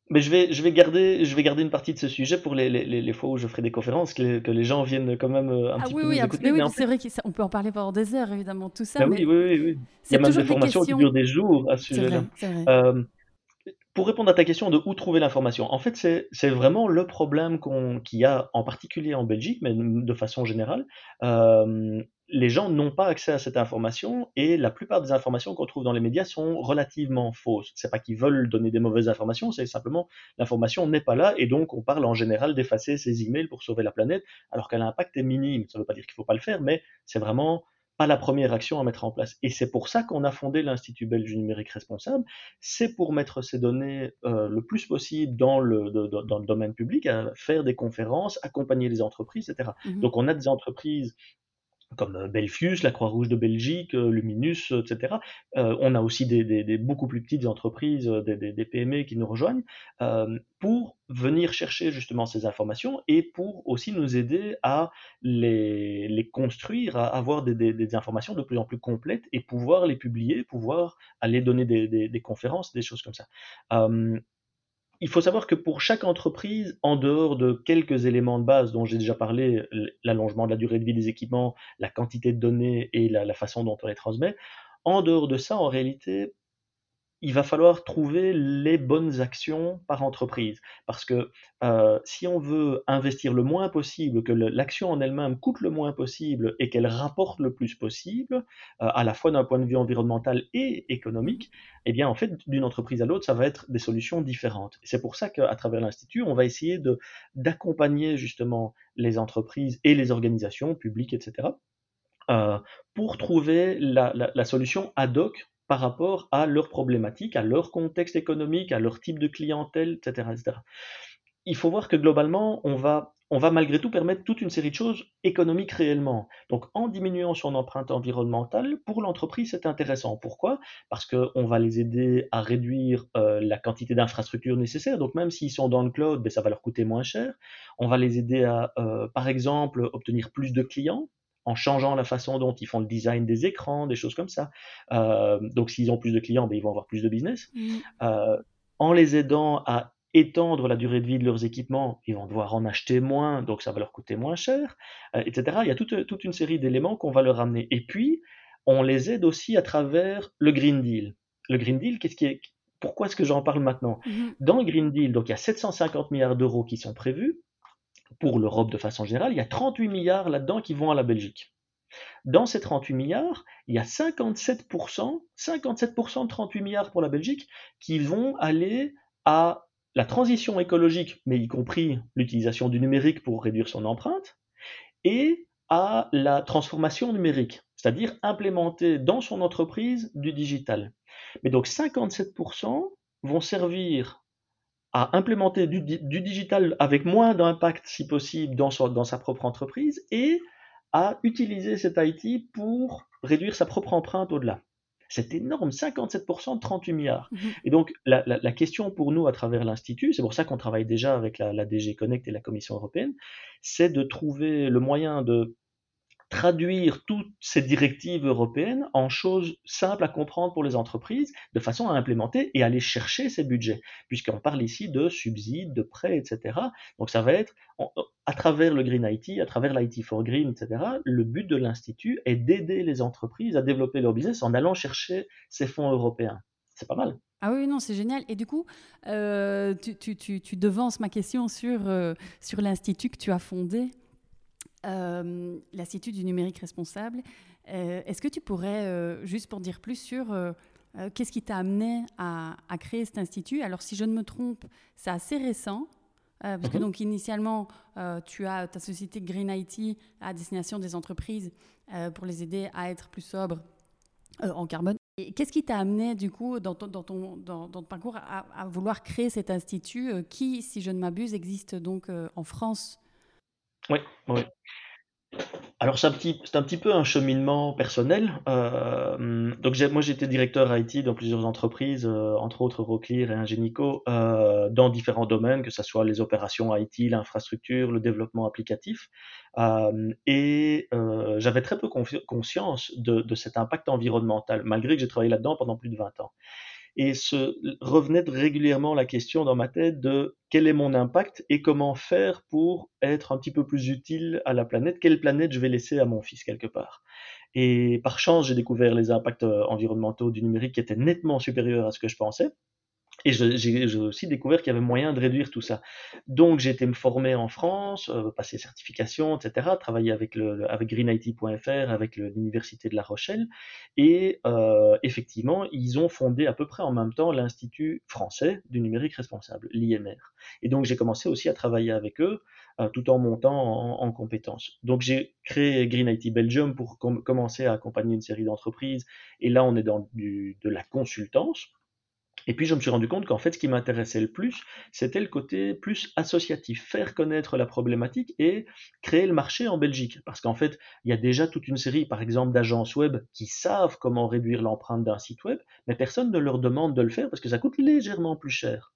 Mais je vais, je, vais garder, je vais garder une partie de ce sujet pour les, les, les fois où je ferai des conférences, que, que, les gens viennent quand même euh, un ah petit oui, peu oui, écouter. Oui, c'est vrai qu'on peut en parler pendant des heures, évidemment, tout ça. Mais... oui, oui, oui, Il y a même des formations qui durent des jours à ce sujet-là. Euh, pour répondre à ta question de où trouver l'information, en fait, c'est vraiment le problème qu'il y a en particulier en Belgique, mais de façon générale. Euh, les gens n'ont pas accès à cette information et la plupart des informations qu'on trouve dans les médias sont relativement fausses. C'est pas qu'ils veulent donner des mauvaises informations, c'est simplement l'information n'est pas là et donc on parle en général d'effacer ces emails pour sauver la planète alors que l'impact est minime. Ça ne veut pas dire qu'il faut pas le faire, mais c'est vraiment pas la première action à mettre en place. Et c'est pour ça qu'on a fondé l'Institut belge du numérique responsable. C'est pour mettre ces données euh, le plus possible dans le, dans le domaine public, à faire des conférences, accompagner les entreprises, etc. Mmh donc on a des entreprises comme euh, Belfius, la Croix-Rouge de Belgique, euh, Luminus, etc. Euh, on a aussi des, beaucoup plus petites entreprises, des, PME qui nous rejoignent, pour venir chercher justement ces informations et pour aussi nous aider à les, construire, à avoir des, informations de plus en plus complètes et pouvoir les publier, pouvoir aller donner des, conférences, des choses comme ça il faut savoir que pour chaque entreprise, en dehors de quelques éléments de base dont j'ai déjà parlé, l'allongement de la durée de vie des équipements, la quantité de données et la, façon dont on les transmet, en dehors de ça, en réalité, il va falloir trouver les bonnes actions par entreprise. Parce que euh, si on veut investir le moins possible, que l'action en elle-même coûte le moins possible et qu'elle rapporte le plus possible, euh, à la fois d'un point de vue environnemental et économique, eh bien en fait, d'une entreprise à l'autre, ça va être des solutions différentes. C'est pour ça qu'à travers l'Institut, on va essayer d'accompagner justement les entreprises et les organisations publiques, etc., euh, pour trouver la, la solution ad hoc par rapport à leurs problématiques, à leur contexte économique, à leur type de clientèle, etc. etc. Il faut voir que globalement, on va, on va malgré tout permettre toute une série de choses économiques réellement. Donc en diminuant son empreinte environnementale, pour l'entreprise, c'est intéressant. Pourquoi? Parce qu'on va les aider à réduire euh, la quantité d'infrastructures nécessaires. Donc même s'ils sont dans le cloud, ben, ça va leur coûter moins cher. On va les aider à, euh, par exemple, obtenir plus de clients en changeant la façon dont ils font le design des écrans, des choses comme ça. Euh, donc s'ils ont plus de clients, ben, ils vont avoir plus de business. Mm. Euh, en les aidant à étendre la durée de vie de leurs équipements, ils vont devoir en acheter moins, donc ça va leur coûter moins cher, euh, etc. Il y a toute, toute une série d'éléments qu'on va leur amener. Et puis, on les aide aussi à travers le Green Deal. Le Green Deal, qu'est-ce qui est, pourquoi est-ce que j'en parle maintenant? Mm-hmm. Dans le Green Deal, donc il y a 750 milliards d'euros qui sont prévus pour l'Europe de façon générale, il y a 38 milliards là-dedans qui vont à la Belgique. Dans ces 38 milliards, il y a 57%, 57% de 38 milliards pour la Belgique qui vont aller à la transition écologique, mais y compris l'utilisation du numérique pour réduire son empreinte, et à la transformation numérique. c'est-à-dire implémenter dans son entreprise du digital. Mais donc 57% vont servir à implémenter du, digital avec moins d'impact, si possible, dans, dans sa propre entreprise et à utiliser cet IT pour réduire sa propre empreinte au-delà. C'est énorme, 57% de 38 milliards. Mhm. Et donc, la, question pour nous à travers l'Institut, c'est pour ça qu'on travaille déjà avec la, la, DG Connect et la Commission européenne, c'est de trouver le moyen de traduire toutes ces directives européennes en choses simples à comprendre pour les entreprises, de façon à implémenter et aller chercher ces budgets, puisqu'on parle ici de subsides, de prêts, etc. Donc ça va être, à travers le Green IT, à travers l'IT for Green, etc., le but de l'Institut est d'aider les entreprises à développer leur business en allant chercher ces fonds européens. C'est pas mal. Ah oui, non, c'est génial. Et du coup, euh, tu, tu, devances ma question sur, euh, sur l'Institut que tu as fondé. Euh, l'Institut du numérique responsable. Euh, est-ce que tu pourrais, euh, juste pour dire plus sur qu'est-ce qui t'a amené à, créer cet institut? Alors, si je ne me trompe, c'est assez récent. parce que mhm. donc initialement, tu as ta société Green IT à destination des entreprises pour les aider à être plus sobres en carbone. Et qu'est-ce qui t'a amené du coup dans ton, dans ton, dans, ton parcours à, à, vouloir créer cet institut qui, si je ne m'abuse, existe donc en France? Oui, oui. Alors c'est un petit, peu un cheminement personnel. Euh, donc moi j'étais directeur IT dans plusieurs entreprises, euh, entre autres Euroclear et Ingenico, euh, dans différents domaines, que ce soit les opérations IT, l'infrastructure, le développement applicatif. et j'avais très peu conscience de, de cet impact environnemental, malgré que j'ai travaillé là-dedans pendant plus de 20 ans et se revenait régulièrement la question dans ma tête de quel est mon impact et comment faire pour être un petit peu plus utile à la planète, quelle planète je vais laisser à mon fils quelque part. Et par chance, j'ai découvert les impacts euh, environnementaux du numérique qui étaient nettement supérieurs à ce que je pensais. Et j'ai aussi découvert qu'il y avait moyen de réduire tout ça. Donc j'ai été me former en France, euh, passer certification, etc., travailler avec, greenIT.fr, avec l'Université de La Rochelle. Et euh, effectivement, ils ont fondé à peu près en même temps l'Institut français du numérique responsable, l'INR. Et donc j'ai commencé aussi à travailler avec eux euh, tout en montant en, compétences. Donc j'ai créé Green IT Belgium pour commencer à accompagner une série d'entreprises. Et là, on est dans de la consultance et puis je me suis rendu compte qu'en fait, ce qui m'intéressait le plus, c'était le côté plus associatif, faire connaître la problématique et créer le marché en Belgique. Parce qu'en fait, il y a déjà toute une série, par exemple, d'agences web qui savent comment réduire l'empreinte d'un site web, mais personne ne leur demande de le faire parce que ça coûte légèrement plus cher.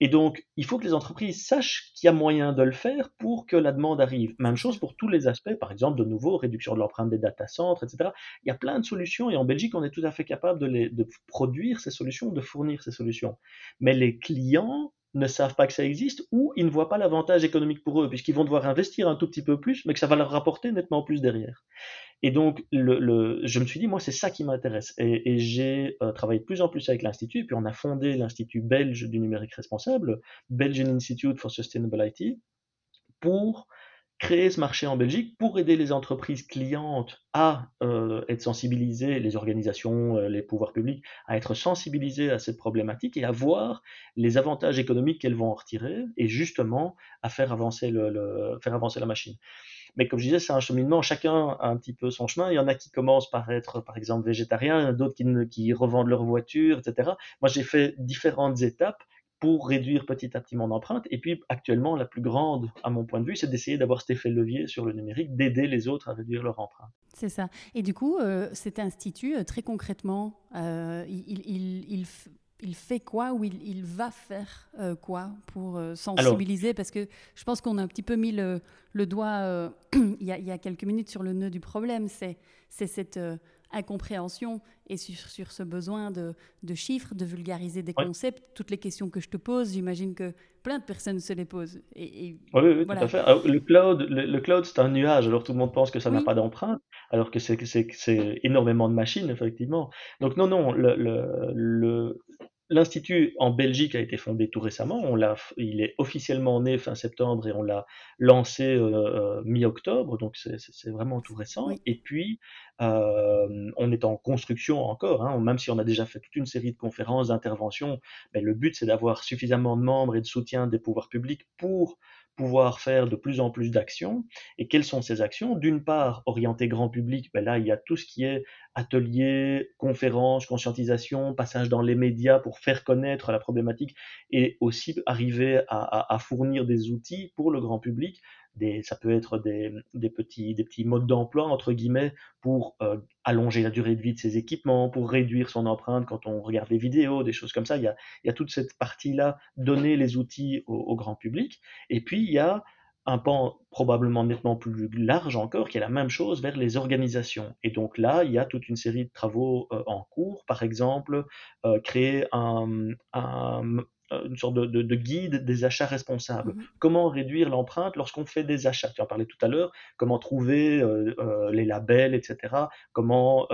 Et donc, il faut que les entreprises sachent qu'il y a moyen de le faire pour que la demande arrive. Même chose pour tous les aspects, par exemple, de nouveau, réduction de l'empreinte des data centers, etc. Il y a plein de solutions et en Belgique, on est tout à fait capable de, les, de produire ces solutions, de fournir ces solutions. Mais les clients ne savent pas que ça existe ou ils ne voient pas l'avantage économique pour eux, puisqu'ils vont devoir investir un tout petit peu plus, mais que ça va leur rapporter nettement plus derrière. Et donc, je me suis dit, moi, c'est ça qui m'intéresse. Et, j'ai euh, travaillé de plus en plus avec l'Institut, et puis on a fondé l'Institut belge du numérique responsable, Belgian Institute for Sustainable IT, pour créer ce marché en Belgique pour aider les entreprises clientes à euh, être sensibilisées, les organisations, euh, les pouvoirs publics, à être sensibilisées à cette problématique et à voir les avantages économiques qu'elles vont en retirer et justement à faire avancer la machine. Mais comme je disais, c'est un cheminement, chacun a un petit peu son chemin. Il y en a qui commencent par être, par exemple, végétariens, d'autres qui, revendent leur voiture, etc. Moi, j'ai fait différentes étapes pour réduire petit à petit mon empreinte. Et puis actuellement, la plus grande, à mon point de vue, c'est d'essayer d'avoir cet effet levier sur le numérique, d'aider les autres à réduire leur empreinte. C'est ça. Et du coup, euh, cet institut, euh, très concrètement, euh, il, il, il, fait quoi ou il, va faire quoi pour sensibiliser? Parce que je pense qu'on a un petit peu mis le, le doigt il, y a, il, y a, quelques minutes sur le nœud du problème. C'est cette incompréhension et sur, ce besoin de, chiffres, de vulgariser des concepts. Toutes les questions que je te pose, j'imagine que plein de personnes se les posent. Et, oui, oui, tout à fait. le cloud, le, cloud c'est un nuage, alors tout le monde pense que ça n'a pas d'empreinte, alors que c'est énormément de machines, effectivement. Donc non, non, le, le L'Institut en Belgique a été fondé tout récemment. On l'a, il est officiellement né fin septembre et on l'a lancé euh, euh, mi-octobre, donc c'est vraiment tout récent. Et puis, euh, on est en construction encore, hein, même si on a déjà fait toute une série de conférences, d'interventions. Mais le but, c'est d'avoir suffisamment de membres et de soutien des pouvoirs publics pour pouvoir faire de plus en plus d'actions. Et quelles sont ces actions? D'une part, orienter grand public, ben là, il y a tout ce qui est ateliers, conférences, conscientisation, passage dans les médias pour faire connaître la problématique et aussi arriver à, fournir des outils pour le grand public. Des, ça peut être des, petits, des petits modes d'emploi, entre guillemets, pour euh, allonger la durée de vie de ses équipements, pour réduire son empreinte quand on regarde les vidéos, des choses comme ça. Il y a, il y a toute cette partie-là, donner les outils au, grand public. Et puis, il y a un pan probablement nettement plus large encore, qui est la même chose vers les organisations. Et donc là, il y a toute une série de travaux euh, en cours, par exemple, euh, créer un, une sorte de, guide des achats responsables. Mmh comment réduire l'empreinte lorsqu'on fait des achats? Tu en parlais tout à l'heure, comment trouver euh, les labels, etc. Comment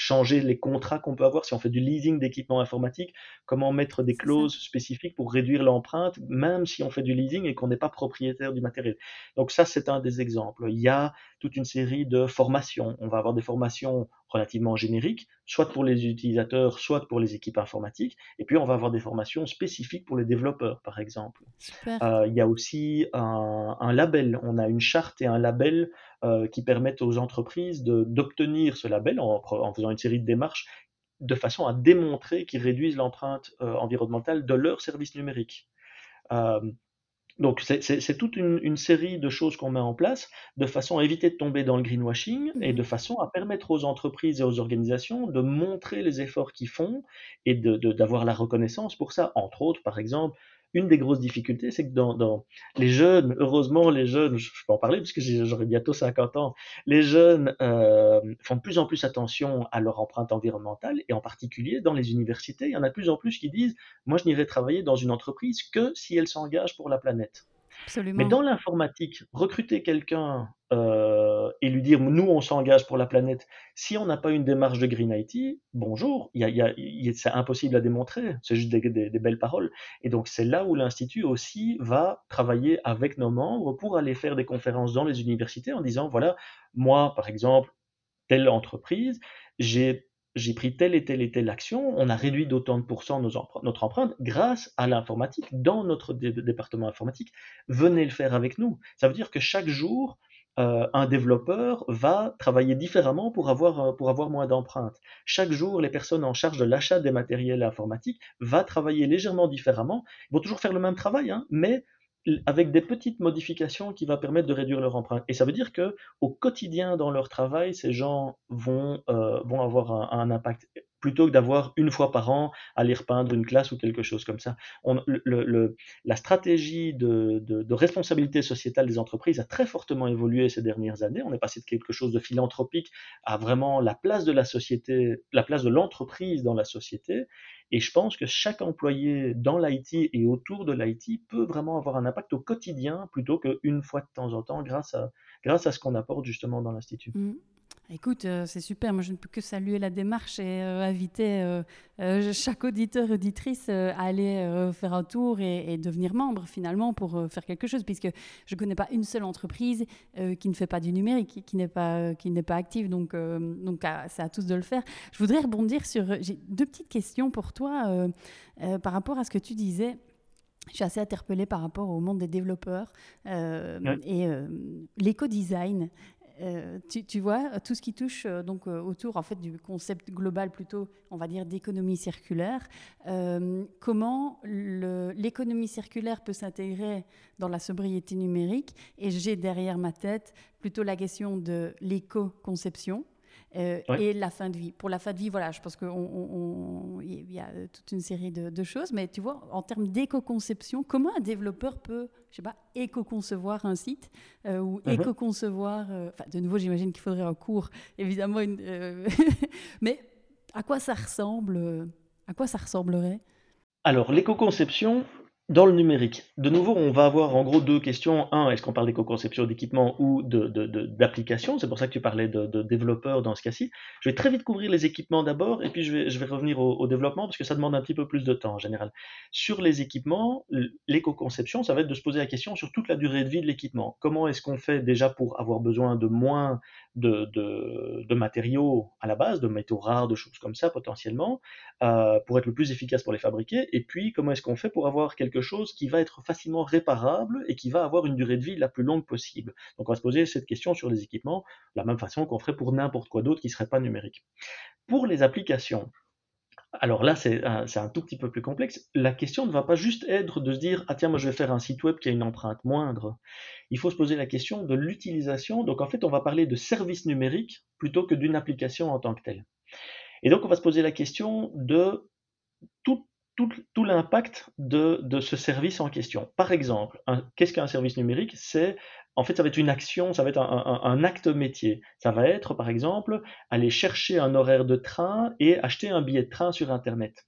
changer les contrats qu'on peut avoir si on fait du leasing d'équipements informatiques, comment mettre des clauses spécifiques pour réduire l'empreinte, même si on fait du leasing et qu'on n'est pas propriétaire du matériel? Donc ça, c'est un des exemples. Il y a toute une série de formations. On va avoir des formations relativement génériques, soit pour les utilisateurs, soit pour les équipes informatiques. Et puis, on va avoir des formations spécifiques pour les développeurs, par exemple. Euh, il y a aussi un, label. On a une charte et un label euh, qui permettent aux entreprises d'obtenir ce label en, faisant une série de démarches de façon à démontrer qu'ils réduisent l'empreinte euh, environnementale de leurs services numériques. Donc c'est toute une, série de choses qu'on met en place de façon à éviter de tomber dans le greenwashing et de façon à permettre aux entreprises et aux organisations de montrer les efforts qu'ils font et d'avoir la reconnaissance pour ça. Entre autres, par exemple, une des grosses difficultés, c'est que dans, les jeunes, heureusement, les jeunes, je, peux en parler parce que j'aurai bientôt 50 ans, les jeunes euh, font de plus en plus attention à leur empreinte environnementale et en particulier dans les universités, il y en a de plus en plus qui disent, moi je n'irai travailler dans une entreprise que si elle s'engage pour la planète. Mais dans l'informatique, recruter quelqu'un euh, et lui dire nous on s'engage pour la planète, si on n'a pas une démarche de Green IT, bonjour, c'est impossible à démontrer, c'est juste des, belles paroles. Et donc c'est là où l'Institut aussi va travailler avec nos membres pour aller faire des conférences dans les universités en disant voilà, moi par exemple, telle entreprise, j'ai j'ai pris telle et telle et telle action, on a réduit d'autant de pourcents notre empreinte grâce à l'informatique dans notre département informatique. Venez le faire avec nous. Ça veut dire que chaque jour, euh, un développeur va travailler différemment pour avoir, euh, pour avoir moins d'empreintes. Chaque jour, les personnes en charge de l'achat des matériels informatiques vont travailler légèrement différemment. Ils vont toujours faire le même travail, hein, mais avec des petites modifications qui vont permettre de réduire leur empreinte. Et ça veut dire que au quotidien dans leur travail, ces gens vont, euh, vont avoir un, impact plutôt que d'avoir une fois par an à aller repeindre une classe ou quelque chose comme ça. La stratégie de, de, responsabilité sociétale des entreprises a très fortement évolué ces dernières années. On est passé de quelque chose de philanthropique à vraiment la place de la société, la place de l'entreprise dans la société. Et je pense que chaque employé dans l'IT et autour de l'IT peut vraiment avoir un impact au quotidien plutôt qu'une fois de temps en temps grâce à, grâce à ce qu'on apporte justement dans l'Institut. Mmh. Écoute, euh, c'est super. Moi, je ne peux que saluer la démarche et euh, inviter euh, chaque auditeur, auditrice à aller faire un tour et, devenir membre finalement pour faire quelque chose, puisque je ne connais pas une seule entreprise qui ne fait pas du numérique, qui n'est pas, qui n'est pas active. Donc, donc c'est à tous de le faire. Je voudrais rebondir sur. J'ai deux petites questions pour toi par rapport à ce que tu disais. Je suis assez interpellée par rapport au monde des développeurs et l'éco-design. Euh, tu, vois, tout ce qui touche euh, donc euh, autour en fait du concept global plutôt, on va dire, d'économie circulaire. comment l'économie circulaire peut s'intégrer dans la sobriété numérique Et j'ai derrière ma tête plutôt la question de l'éco-conception. Euh, et la fin de vie. Pour la fin de vie, voilà, je pense qu'il y a toute une série de, choses, mais tu vois, en termes d'éco-conception, comment un développeur peut, je sais pas, éco-concevoir un site euh, ou uh-huh. éco-concevoir, euh, enfin, de nouveau, j'imagine qu'il faudrait un cours, évidemment, mais à quoi ça ressemble À quoi ça ressemblerait? Alors, l'éco-conception, dans le numérique, de nouveau, on va avoir en gros deux questions. Un, est-ce qu'on parle d'éco-conception d'équipement ou d'application C'est pour ça que tu parlais de, développeurs dans ce cas-ci. Je vais très vite couvrir les équipements d'abord, et puis je vais, revenir au, développement, parce que ça demande un petit peu plus de temps en général. Sur les équipements, l'éco-conception, ça va être de se poser la question sur toute la durée de vie de l'équipement. Comment est-ce qu'on fait déjà pour avoir besoin de moins de, matériaux à la base, de métaux rares, de choses comme ça potentiellement, euh, pour être le plus efficace pour les fabriquer, et puis comment est-ce qu'on fait pour avoir quelque quelque chose qui va être facilement réparable et qui va avoir une durée de vie la plus longue possible? Donc on va se poser cette question sur les équipements, de la même façon qu'on ferait pour n'importe quoi d'autre qui ne serait pas numérique. Pour les applications, alors là, c'est un, tout petit peu plus complexe. La question ne va pas juste être de se dire ah tiens moi je vais faire un site web qui a une empreinte moindre. Il faut se poser la question de l'utilisation. Donc en fait, on va parler de service numérique plutôt que d'une application en tant que telle. Et donc on va se poser la question de tout, l'impact de, ce service en question. Par exemple, qu'est-ce qu'un service numérique? C'est en fait, ça va être une action, ça va être un, acte métier. Ça va être, par exemple, aller chercher un horaire de train et acheter un billet de train sur Internet.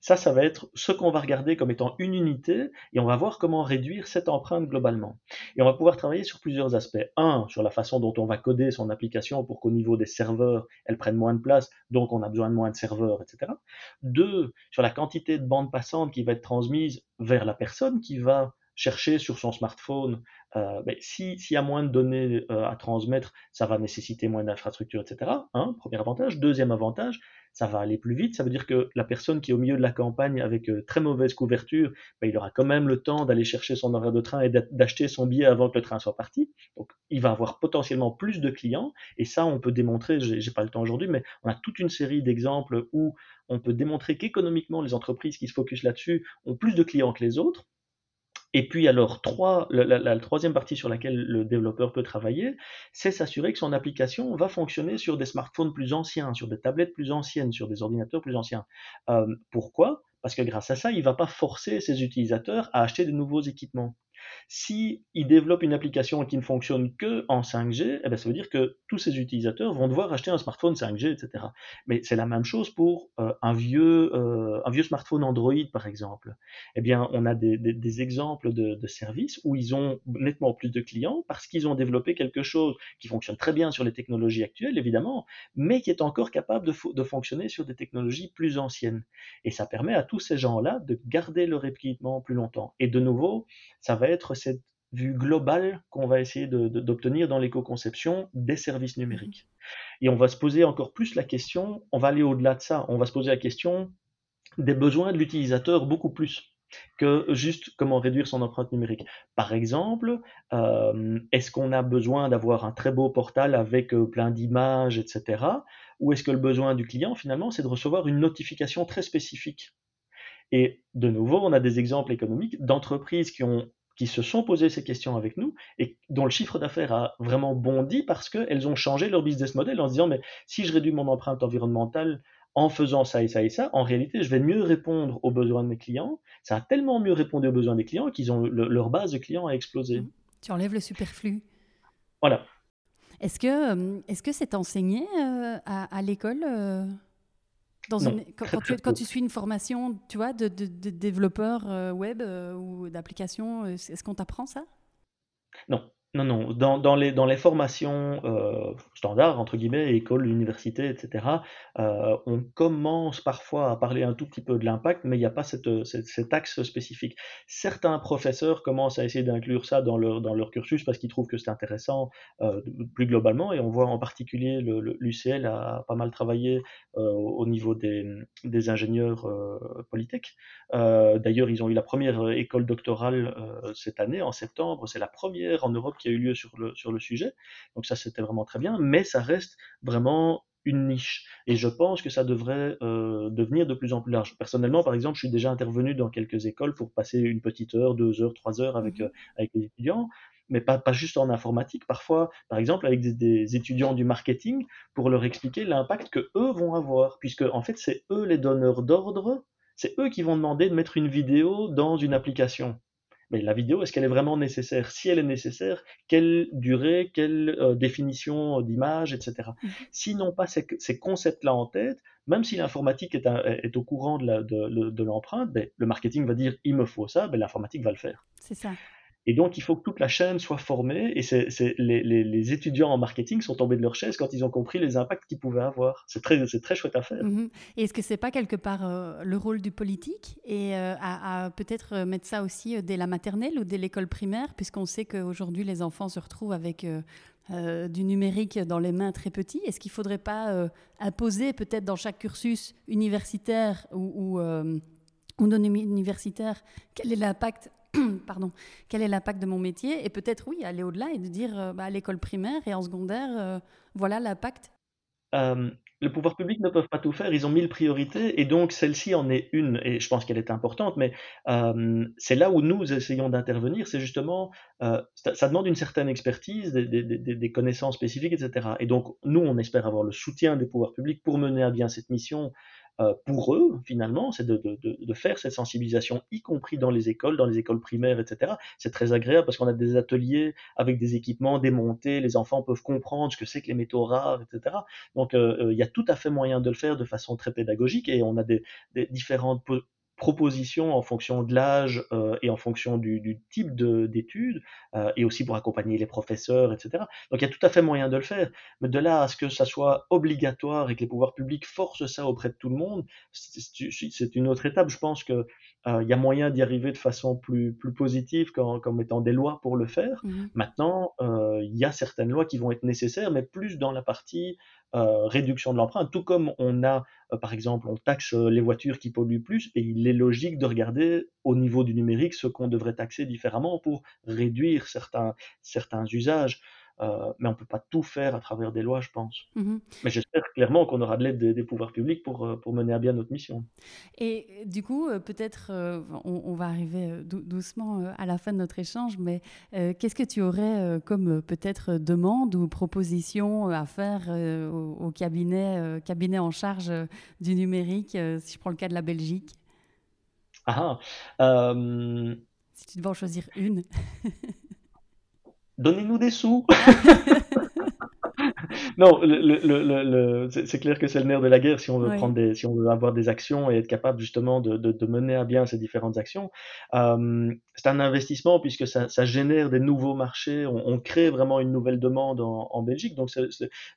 Ça, ça va être ce qu'on va regarder comme étant une unité et on va voir comment réduire cette empreinte globalement. Et on va pouvoir travailler sur plusieurs aspects. Un, sur la façon dont on va coder son application pour qu'au niveau des serveurs, elle prenne moins de place, donc on a besoin de moins de serveurs, etc. Deux, sur la quantité de bandes passantes qui va être transmise vers la personne qui va chercher sur son smartphone, euh, ben, s'il y a moins de données euh, à transmettre, ça va nécessiter moins d'infrastructures, etc. Hein, premier avantage. Deuxième avantage, ça va aller plus vite. Ça veut dire que la personne qui est au milieu de la campagne avec euh, très mauvaise couverture, ben, il aura quand même le temps d'aller chercher son horaire de train et d'acheter son billet avant que le train soit parti. Donc, il va avoir potentiellement plus de clients. Et ça, on peut démontrer, j'ai pas le temps aujourd'hui, mais on a toute une série d'exemples où on peut démontrer qu'économiquement, les entreprises qui se focusent là-dessus ont plus de clients que les autres. Et puis alors, trois, la, troisième partie sur laquelle le développeur peut travailler, c'est s'assurer que son application va fonctionner sur des smartphones plus anciens, sur des tablettes plus anciennes, sur des ordinateurs plus anciens. Euh, pourquoi? Parce que grâce à ça, il ne va pas forcer ses utilisateurs à acheter de nouveaux équipements. Si il développe une application qui ne fonctionne que en 5G, eh bien, ça veut dire que tous ces utilisateurs vont devoir acheter un smartphone 5G, etc. Mais c'est la même chose pour euh, un, vieux, euh, un vieux smartphone Android, par exemple. Eh bien, on a des, exemples de, de, services où ils ont nettement plus de clients parce qu'ils ont développé quelque chose qui fonctionne très bien sur les technologies actuelles, évidemment, mais qui est encore capable de, de fonctionner sur des technologies plus anciennes. Et ça permet à tous ces gens-là de garder leur équipement plus longtemps. Et de nouveau, ça va être cette vue globale qu'on va essayer d'obtenir dans l'éco-conception des services numériques. Et on va se poser encore plus la question, on va aller au-delà de ça, on va se poser la question des besoins de l'utilisateur beaucoup plus que juste comment réduire son empreinte numérique. Par exemple, euh, est-ce qu'on a besoin d'avoir un très beau portal avec euh, plein d'images, etc. Ou est-ce que le besoin du client, finalement, c'est de recevoir une notification très spécifique? Et de nouveau, on a des exemples économiques d'entreprises qui ont qui se sont posées ces questions avec nous et dont le chiffre d'affaires a vraiment bondi parce qu'elles ont changé leur business model en se disant mais si je réduis mon empreinte environnementale en faisant ça et ça et ça, en réalité, je vais mieux répondre aux besoins de mes clients. Ça a tellement mieux répondu aux besoins des clients qu'ils ont leur base de clients a explosé. Tu enlèves le superflu. Voilà. Est-ce que euh, est-ce que c'est enseigné euh, à, l'école quand, tu, suis une formation, tu vois, de, développeur euh, web euh, ou d'application, euh, est-ce qu'on t'apprend ça? Non, non, non. Dans, dans, les, dans les formations euh, standards, entre guillemets, école, université, etc., euh, on commence parfois à parler un tout petit peu de l'impact, mais il n'y a pas cette, cet axe spécifique. Certains professeurs commencent à essayer d'inclure ça dans leur, dans leur cursus parce qu'ils trouvent que c'est intéressant euh, plus globalement, et on voit en particulier l'UCL a pas mal travaillé au niveau des, des ingénieurs polytech. D'ailleurs, ils ont eu la première école doctorale cette année, en septembre. C'est la première en Europe qui a eu lieu sur le, sur le sujet. Donc ça, c'était vraiment très bien, mais ça reste vraiment une niche. Et je pense que ça devrait euh, devenir de plus en plus large. Personnellement, par exemple, je suis déjà intervenu dans quelques écoles pour passer une petite heure, deux heures, trois heures avec, mmh euh, avec les étudiants, mais pas, pas juste en informatique, parfois, par exemple, avec des, des étudiants du marketing, pour leur expliquer l'impact que eux vont avoir, puisque en fait, c'est eux les donneurs d'ordre, c'est eux qui vont demander de mettre une vidéo dans une application mais la vidéo, est-ce qu'elle est vraiment nécessaire? Si elle est nécessaire, quelle durée, quelle euh, définition d'image, etc. Mmh. S'ils n'ont pas ces, concepts-là en tête, même si l'informatique est, au courant de l'empreinte, ben, le marketing va dire il me faut ça, ben, l'informatique va le faire. C'est ça. Et donc, il faut que toute la chaîne soit formée. Et les, étudiants en marketing sont tombés de leur chaise quand ils ont compris les impacts qu'ils pouvaient avoir. C'est très, c'est très chouette à faire. Mhm. Et est-ce que c'est pas quelque part euh, le rôle du politique et euh, à, peut-être euh, mettre ça aussi dès la maternelle ou dès l'école primaire, puisqu'on sait qu'aujourd'hui les enfants se retrouvent avec du numérique dans les mains très petits. Est-ce qu'il ne faudrait pas imposer peut-être dans chaque cursus universitaire ou, ou non universitaires, quel est l'impact pardon, quel est l'impact de mon métier? Et peut-être oui aller au-delà et de dire bah, à l'école primaire et en secondaire voilà l'impact. Euh, le pouvoir public ne peuvent pas tout faire, ils ont mille priorités et donc celle-ci en est une et je pense qu'elle est importante, mais euh, c'est là où nous essayons d'intervenir, c'est justement, euh, ça, demande une certaine expertise, des, connaissances spécifiques, etc. Et donc nous, on espère avoir le soutien des pouvoirs publics pour mener à bien cette mission euh, pour eux, finalement, c'est de, de, de, faire cette sensibilisation, y compris dans les écoles, dans les écoles primaires, etc. C'est très agréable parce qu'on a des ateliers avec des équipements démontés, les enfants peuvent comprendre ce que c'est que les métaux rares, etc. Donc, euh, euh, il y a tout à fait moyen de le faire de façon très pédagogique et on a des, des différentes propositions en fonction de l'âge euh, et en fonction du, type d'études, euh, et aussi pour accompagner les professeurs, etc. Donc il y a tout à fait moyen de le faire. Mais de là à ce que ça soit obligatoire et que les pouvoirs publics forcent ça auprès de tout le monde, c'est une autre étape. Je pense qu'il euh, y a moyen d'y arriver de façon plus, plus positive qu'en mettant des lois pour le faire. Mmh Maintenant, il y a certaines lois qui vont être nécessaires, mais plus dans la partie euh, réduction de l'empreinte, tout comme on a, euh, par exemple, on taxe euh, les voitures qui polluent plus, et il est logique de regarder au niveau du numérique ce qu'on devrait taxer différemment pour réduire certains, certains usages. Euh, mais on ne peut pas tout faire à travers des lois, je pense. Mmh mais j'espère clairement qu'on aura de l'aide des, pouvoirs publics pour, euh, pour mener à bien notre mission. Et du coup, euh, peut-être, on, va arriver doucement à la fin de notre échange, mais qu'est-ce que tu aurais comme peut-être demande ou proposition à faire au, cabinet, cabinet en charge du numérique, si je prends le cas de la Belgique? Ah, Si tu devais en choisir une. donnez-nous des sous. non, le, c'est clair que c'est le nerf de la guerre si on veut prendre des, si on veut avoir des actions et être capable justement de, de, mener à bien ces différentes actions. Euh, c'est un investissement puisque ça, ça, génère des nouveaux marchés. On, crée vraiment une nouvelle demande en, en Belgique. Donc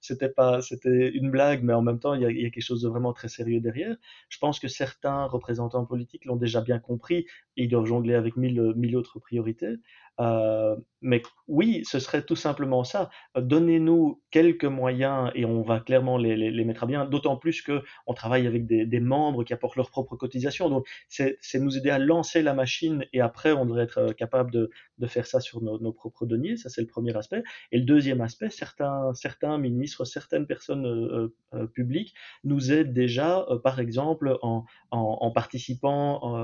c'était pas, c'était une blague, mais en même temps il y, a, il y, a, quelque chose de vraiment très sérieux derrière. Je pense que certains représentants politiques l'ont déjà bien compris et ils doivent jongler avec mille, mille autres priorités. Euh, mais oui, ce serait tout simplement ça. Donnez-nous quelques moyens et on va clairement les, mettre à bien, d'autant plus qu'on travaille avec des, des, membres qui apportent leur propre cotisation. Donc, c'est nous aider à lancer la machine et après, on devrait être capable de, de faire ça sur nos, propres deniers. Ça, c'est le premier aspect. Et le deuxième aspect, certains, certains ministres, certaines personnes euh, euh publiques nous aident déjà, euh, par exemple, en, en, participant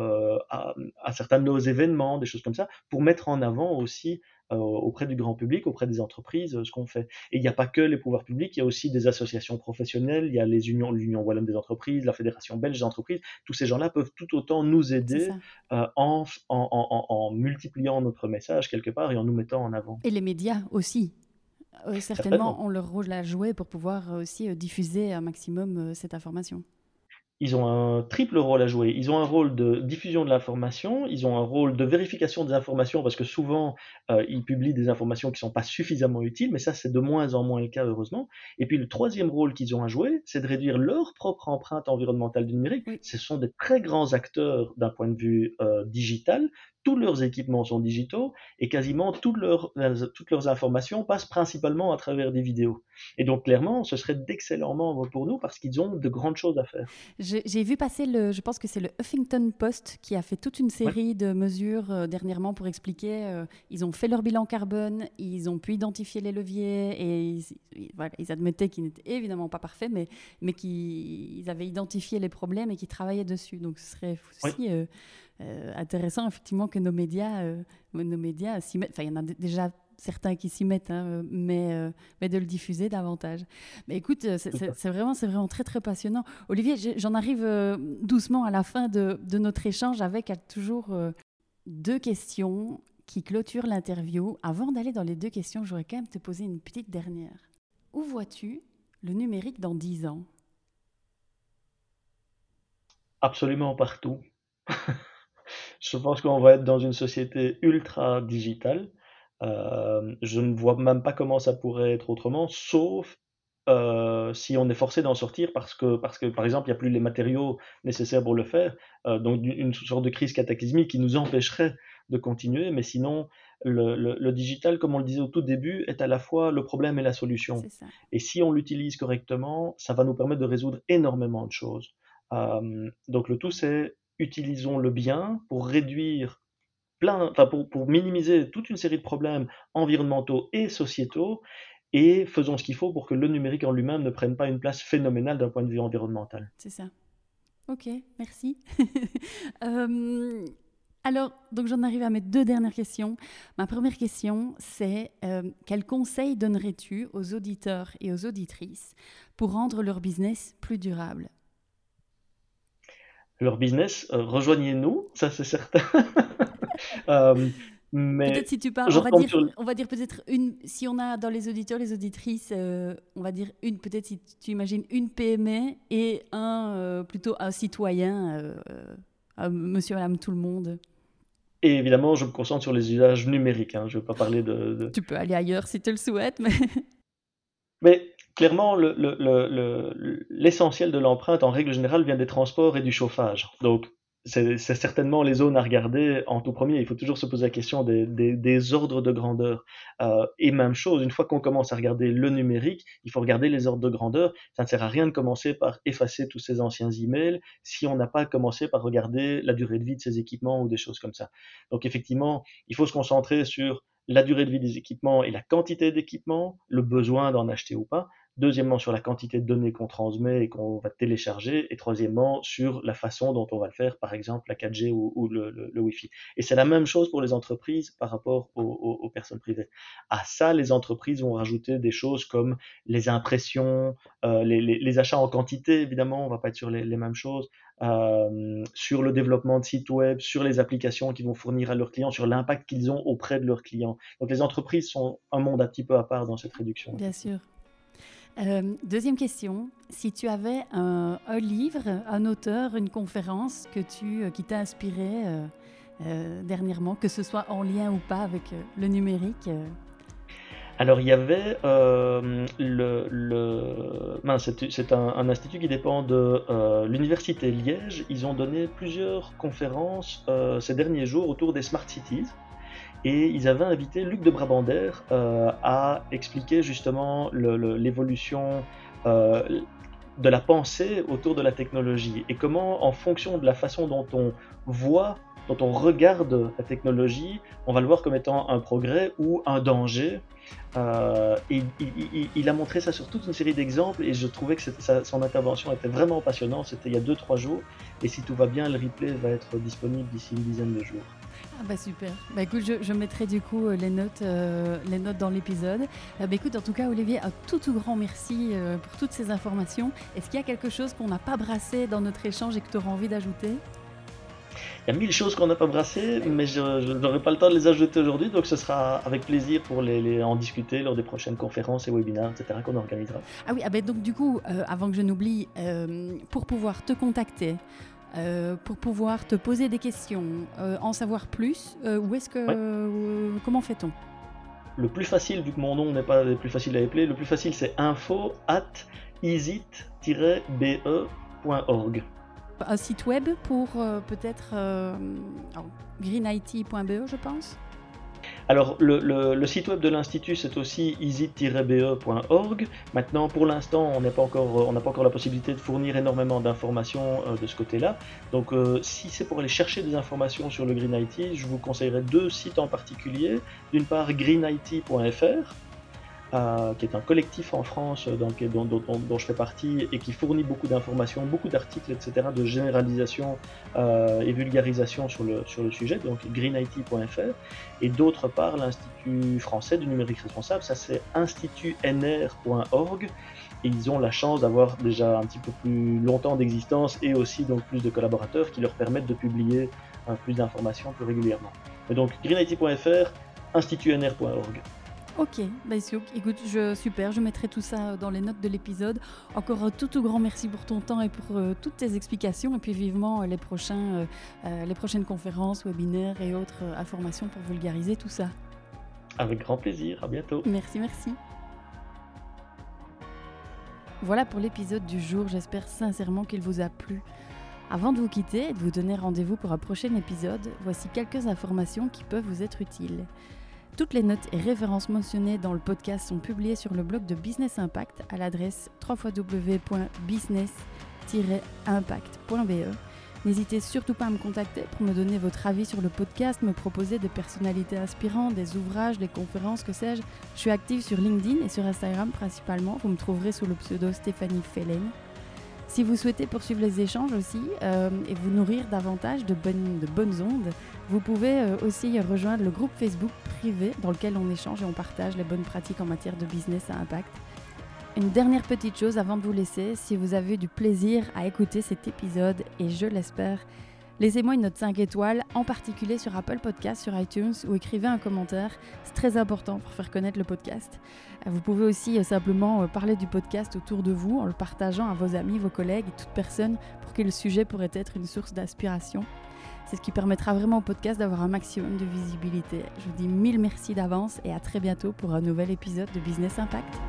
à, certains de nos événements, des choses comme ça, pour mettre en avant aussi auprès du grand public, auprès des entreprises, euh, ce qu'on fait. Et il n'y a pas que les pouvoirs publics, il y a aussi des associations professionnelles, il y a les unions, l'Union Wallonne des entreprises, la Fédération belge des entreprises. Tous ces gens-là peuvent tout autant nous aider euh, en, en, en, multipliant notre message quelque part et en nous mettant en avant. Et les médias aussi. certainement, ont leur rôle à jouer pour pouvoir aussi diffuser un maximum cette information ils ont un triple rôle à jouer. Ils ont un rôle de diffusion de l'information, ils ont un rôle de vérification des informations, parce que souvent, euh, ils publient des informations qui ne sont pas suffisamment utiles, mais ça, c'est de moins en moins le cas, heureusement. Et puis, le troisième rôle qu'ils ont à jouer, c'est de réduire leur propre empreinte environnementale du numérique. Ce sont des très grands acteurs d'un point de vue euh, digital, tous leurs équipements sont digitaux et quasiment toutes leurs, toutes leurs informations passent principalement à travers des vidéos. Et donc clairement, ce serait d'excellents membres pour nous parce qu'ils ont de grandes choses à faire. J'ai vu passer, le, je pense que c'est le Huffington Post qui a fait toute une série de mesures euh, dernièrement pour expliquer, euh, ils ont fait leur bilan carbone, ils ont pu identifier les leviers et ils, voilà, ils admettaient qu'ils n'étaient évidemment pas parfaits, mais, mais qu'ils avaient identifié les problèmes et qu'ils travaillaient dessus. Donc ce serait aussi... Euh, euh, intéressant effectivement que nos médias, euh, nos médias s'y mettent. Enfin, il y en a déjà certains qui s'y mettent, hein, mais, euh, mais de le diffuser davantage. Mais écoute, c'est vraiment, c'est vraiment très très passionnant. Olivier, j'en arrive doucement à la fin de, de notre échange avec toujours deux questions qui clôturent l'interview. Avant d'aller dans les deux questions, j'aurais quand même te poser une petite dernière. Où vois-tu le numérique dans dix ans? Absolument partout. Je pense qu'on va être dans une société ultra digitale. Euh, je ne vois même pas comment ça pourrait être autrement, sauf euh, si on est forcé d'en sortir parce que, parce que, par exemple, il n'y a plus les matériaux nécessaires pour le faire. Euh, donc, une sorte de crise cataclysmique qui nous empêcherait de continuer. Mais sinon, le, le, digital, comme on le disait au tout début, est à la fois le problème et la solution. Et si on l'utilise correctement, ça va nous permettre de résoudre énormément de choses. donc, le tout, c'est utilisons-le bien pour réduire pour minimiser toute une série de problèmes environnementaux et sociétaux et faisons ce qu'il faut pour que le numérique en lui-même ne prenne pas une place phénoménale d'un point de vue environnemental. C'est ça. Ok, merci. Euh, alors, donc j'en arrive à mes deux dernières questions. Ma première question, c'est euh, quel conseil donnerais-tu aux auditeurs et aux auditrices pour rendre leur business plus durable? Leur business, euh, rejoignez-nous, ça c'est certain. peut-être si tu parles, on va, dire, on va dire peut-être une, si on a dans les auditeurs, les auditrices, euh, on va dire une, peut-être si tu imagines une PME et un, euh, plutôt un citoyen, euh, monsieur, madame, tout le monde. Et évidemment, je me concentre sur les usages numériques, hein, je ne veux pas parler de, Tu peux aller ailleurs si tu le souhaites, mais... mais clairement, l'essentiel le, le, de l'empreinte, en règle générale, vient des transports et du chauffage. Donc, c'est certainement les zones à regarder en tout premier. Il faut toujours se poser la question des ordres de grandeur. Euh, et même chose, une fois qu'on commence à regarder le numérique, il faut regarder les ordres de grandeur. Ça ne sert à rien de commencer par effacer tous ces anciens emails si on n'a pas commencé par regarder la durée de vie de ces équipements ou des choses comme ça. Donc effectivement, il faut se concentrer sur la durée de vie des équipements et la quantité d'équipements, le besoin d'en acheter ou pas, Deuxièmement, sur la quantité de données qu'on transmet et qu'on va télécharger. Et troisièmement, sur la façon dont on va le faire, par exemple la 4G ou, le, Wi-Fi. Et c'est la même chose pour les entreprises par rapport aux, personnes privées. À ça, les entreprises vont rajouter des choses comme les impressions, euh, les, achats en quantité, évidemment, on va pas être sur les, mêmes choses, euh, sur le développement de sites web, sur les applications qu'ils vont fournir à leurs clients, sur l'impact qu'ils ont auprès de leurs clients. Donc les entreprises sont un monde un petit peu à part dans cette réduction. Bien sûr. Euh, deuxième question, si tu avais un, livre, un auteur, une conférence que tu, euh, qui t'a inspiré euh, dernièrement, que ce soit en lien ou pas avec le numérique alors il y avait le, c'est un, institut qui dépend de l'université Liège. Ils ont donné plusieurs conférences ces derniers jours autour des smart cities et ils avaient invité Luc de Brabander euh, à expliquer justement l'évolution euh, de la pensée autour de la technologie et comment en fonction de la façon dont on voit, dont on regarde la technologie, on va le voir comme étant un progrès ou un danger. Euh, et, il, a montré ça sur toute une série d'exemples et je trouvais que son intervention était vraiment passionnante. C'était il y a 2-3 jours et si tout va bien, le replay va être disponible d'ici une dizaine de jours. Ah bah super. Bah écoute, je, mettrai du coup euh, les notes, euh, les notes dans l'épisode. Euh, bah écoute, en tout cas, Olivier, un tout tout grand merci pour toutes ces informations. Est-ce qu'il y a quelque chose qu'on n'a pas brassé dans notre échange et que tu auras envie d'ajouter? Il y a mille choses qu'on n'a pas brassées, mais je n'aurai pas le temps de les ajouter aujourd'hui, donc ce sera avec plaisir pour les, en discuter lors des prochaines conférences et webinaires, etc. qu'on organisera. Ah oui, ah ben donc du coup, avant que je n'oublie, pour pouvoir te contacter, euh, pour pouvoir te poser des questions, euh, en savoir plus euh, Où est-ce que comment fait-on? Le plus facile, vu que mon nom n'est pas le plus facile à appeler, le plus facile c'est info at easit-be.org. Un site web pour peut-être greenit.be, je pense alors, le, site web de l'Institut, c'est aussi easy-be.org. Maintenant, pour l'instant, on n'a pas, encore, pas encore la possibilité de fournir énormément d'informations euh, de ce côté-là. Donc, euh, si c'est pour aller chercher des informations sur le Green IT, je vous conseillerais deux sites en particulier. D'une part, greenit.fr qui est un collectif en France euh, dont, je fais partie et qui fournit beaucoup d'informations, beaucoup d'articles, etc., de généralisation euh, et vulgarisation sur le, sujet, donc greenIT.fr, et d'autre part l'Institut français du numérique responsable, ça c'est institutnr.org, et ils ont la chance d'avoir déjà un petit peu plus longtemps d'existence et aussi donc plus de collaborateurs qui leur permettent de publier plus d'informations plus régulièrement. Et donc greenIT.fr, institutnr.org. Ok, bah écoute, je, super, je mettrai tout ça dans les notes de l'épisode. Encore un tout, tout grand merci pour ton temps et pour euh, toutes tes explications et puis vivement euh, les, prochains, euh, les prochaines conférences, webinaires et autres informations pour vulgariser tout ça. Avec grand plaisir, à bientôt. Merci, merci. Voilà pour l'épisode du jour, j'espère sincèrement qu'il vous a plu. Avant de vous quitter et de vous donner rendez-vous pour un prochain épisode, voici quelques informations qui peuvent vous être utiles. Toutes les notes et références mentionnées dans le podcast sont publiées sur le blog de Business Impact à l'adresse www.business-impact.be. N'hésitez surtout pas à me contacter pour me donner votre avis sur le podcast, me proposer des personnalités inspirantes, des ouvrages, des conférences, que sais-je. Je suis active sur LinkedIn et sur Instagram principalement. Vous me trouverez sous le pseudo Stéphanie Fellen. Si vous souhaitez poursuivre les échanges aussi euh, et vous nourrir davantage de bonnes, de bonnes ondes, vous pouvez euh, aussi rejoindre le groupe Facebook privé dans lequel on échange et on partage les bonnes pratiques en matière de business à impact. Une dernière petite chose avant de vous laisser, si vous avez du plaisir à écouter cet épisode, et je l'espère, laissez-moi une note 5 étoiles, en particulier sur Apple Podcast, sur iTunes, ou écrivez un commentaire. C'est très important pour faire connaître le podcast. Euh, vous pouvez aussi euh, simplement parler du podcast autour de vous en le partageant à vos amis, vos collègues et toute personne pour qui le sujet pourrait être une source d'inspiration. C'est ce qui permettra vraiment au podcast d'avoir un maximum de visibilité. Je vous dis mille merci d'avance et à très bientôt pour un nouvel épisode de Business Impact.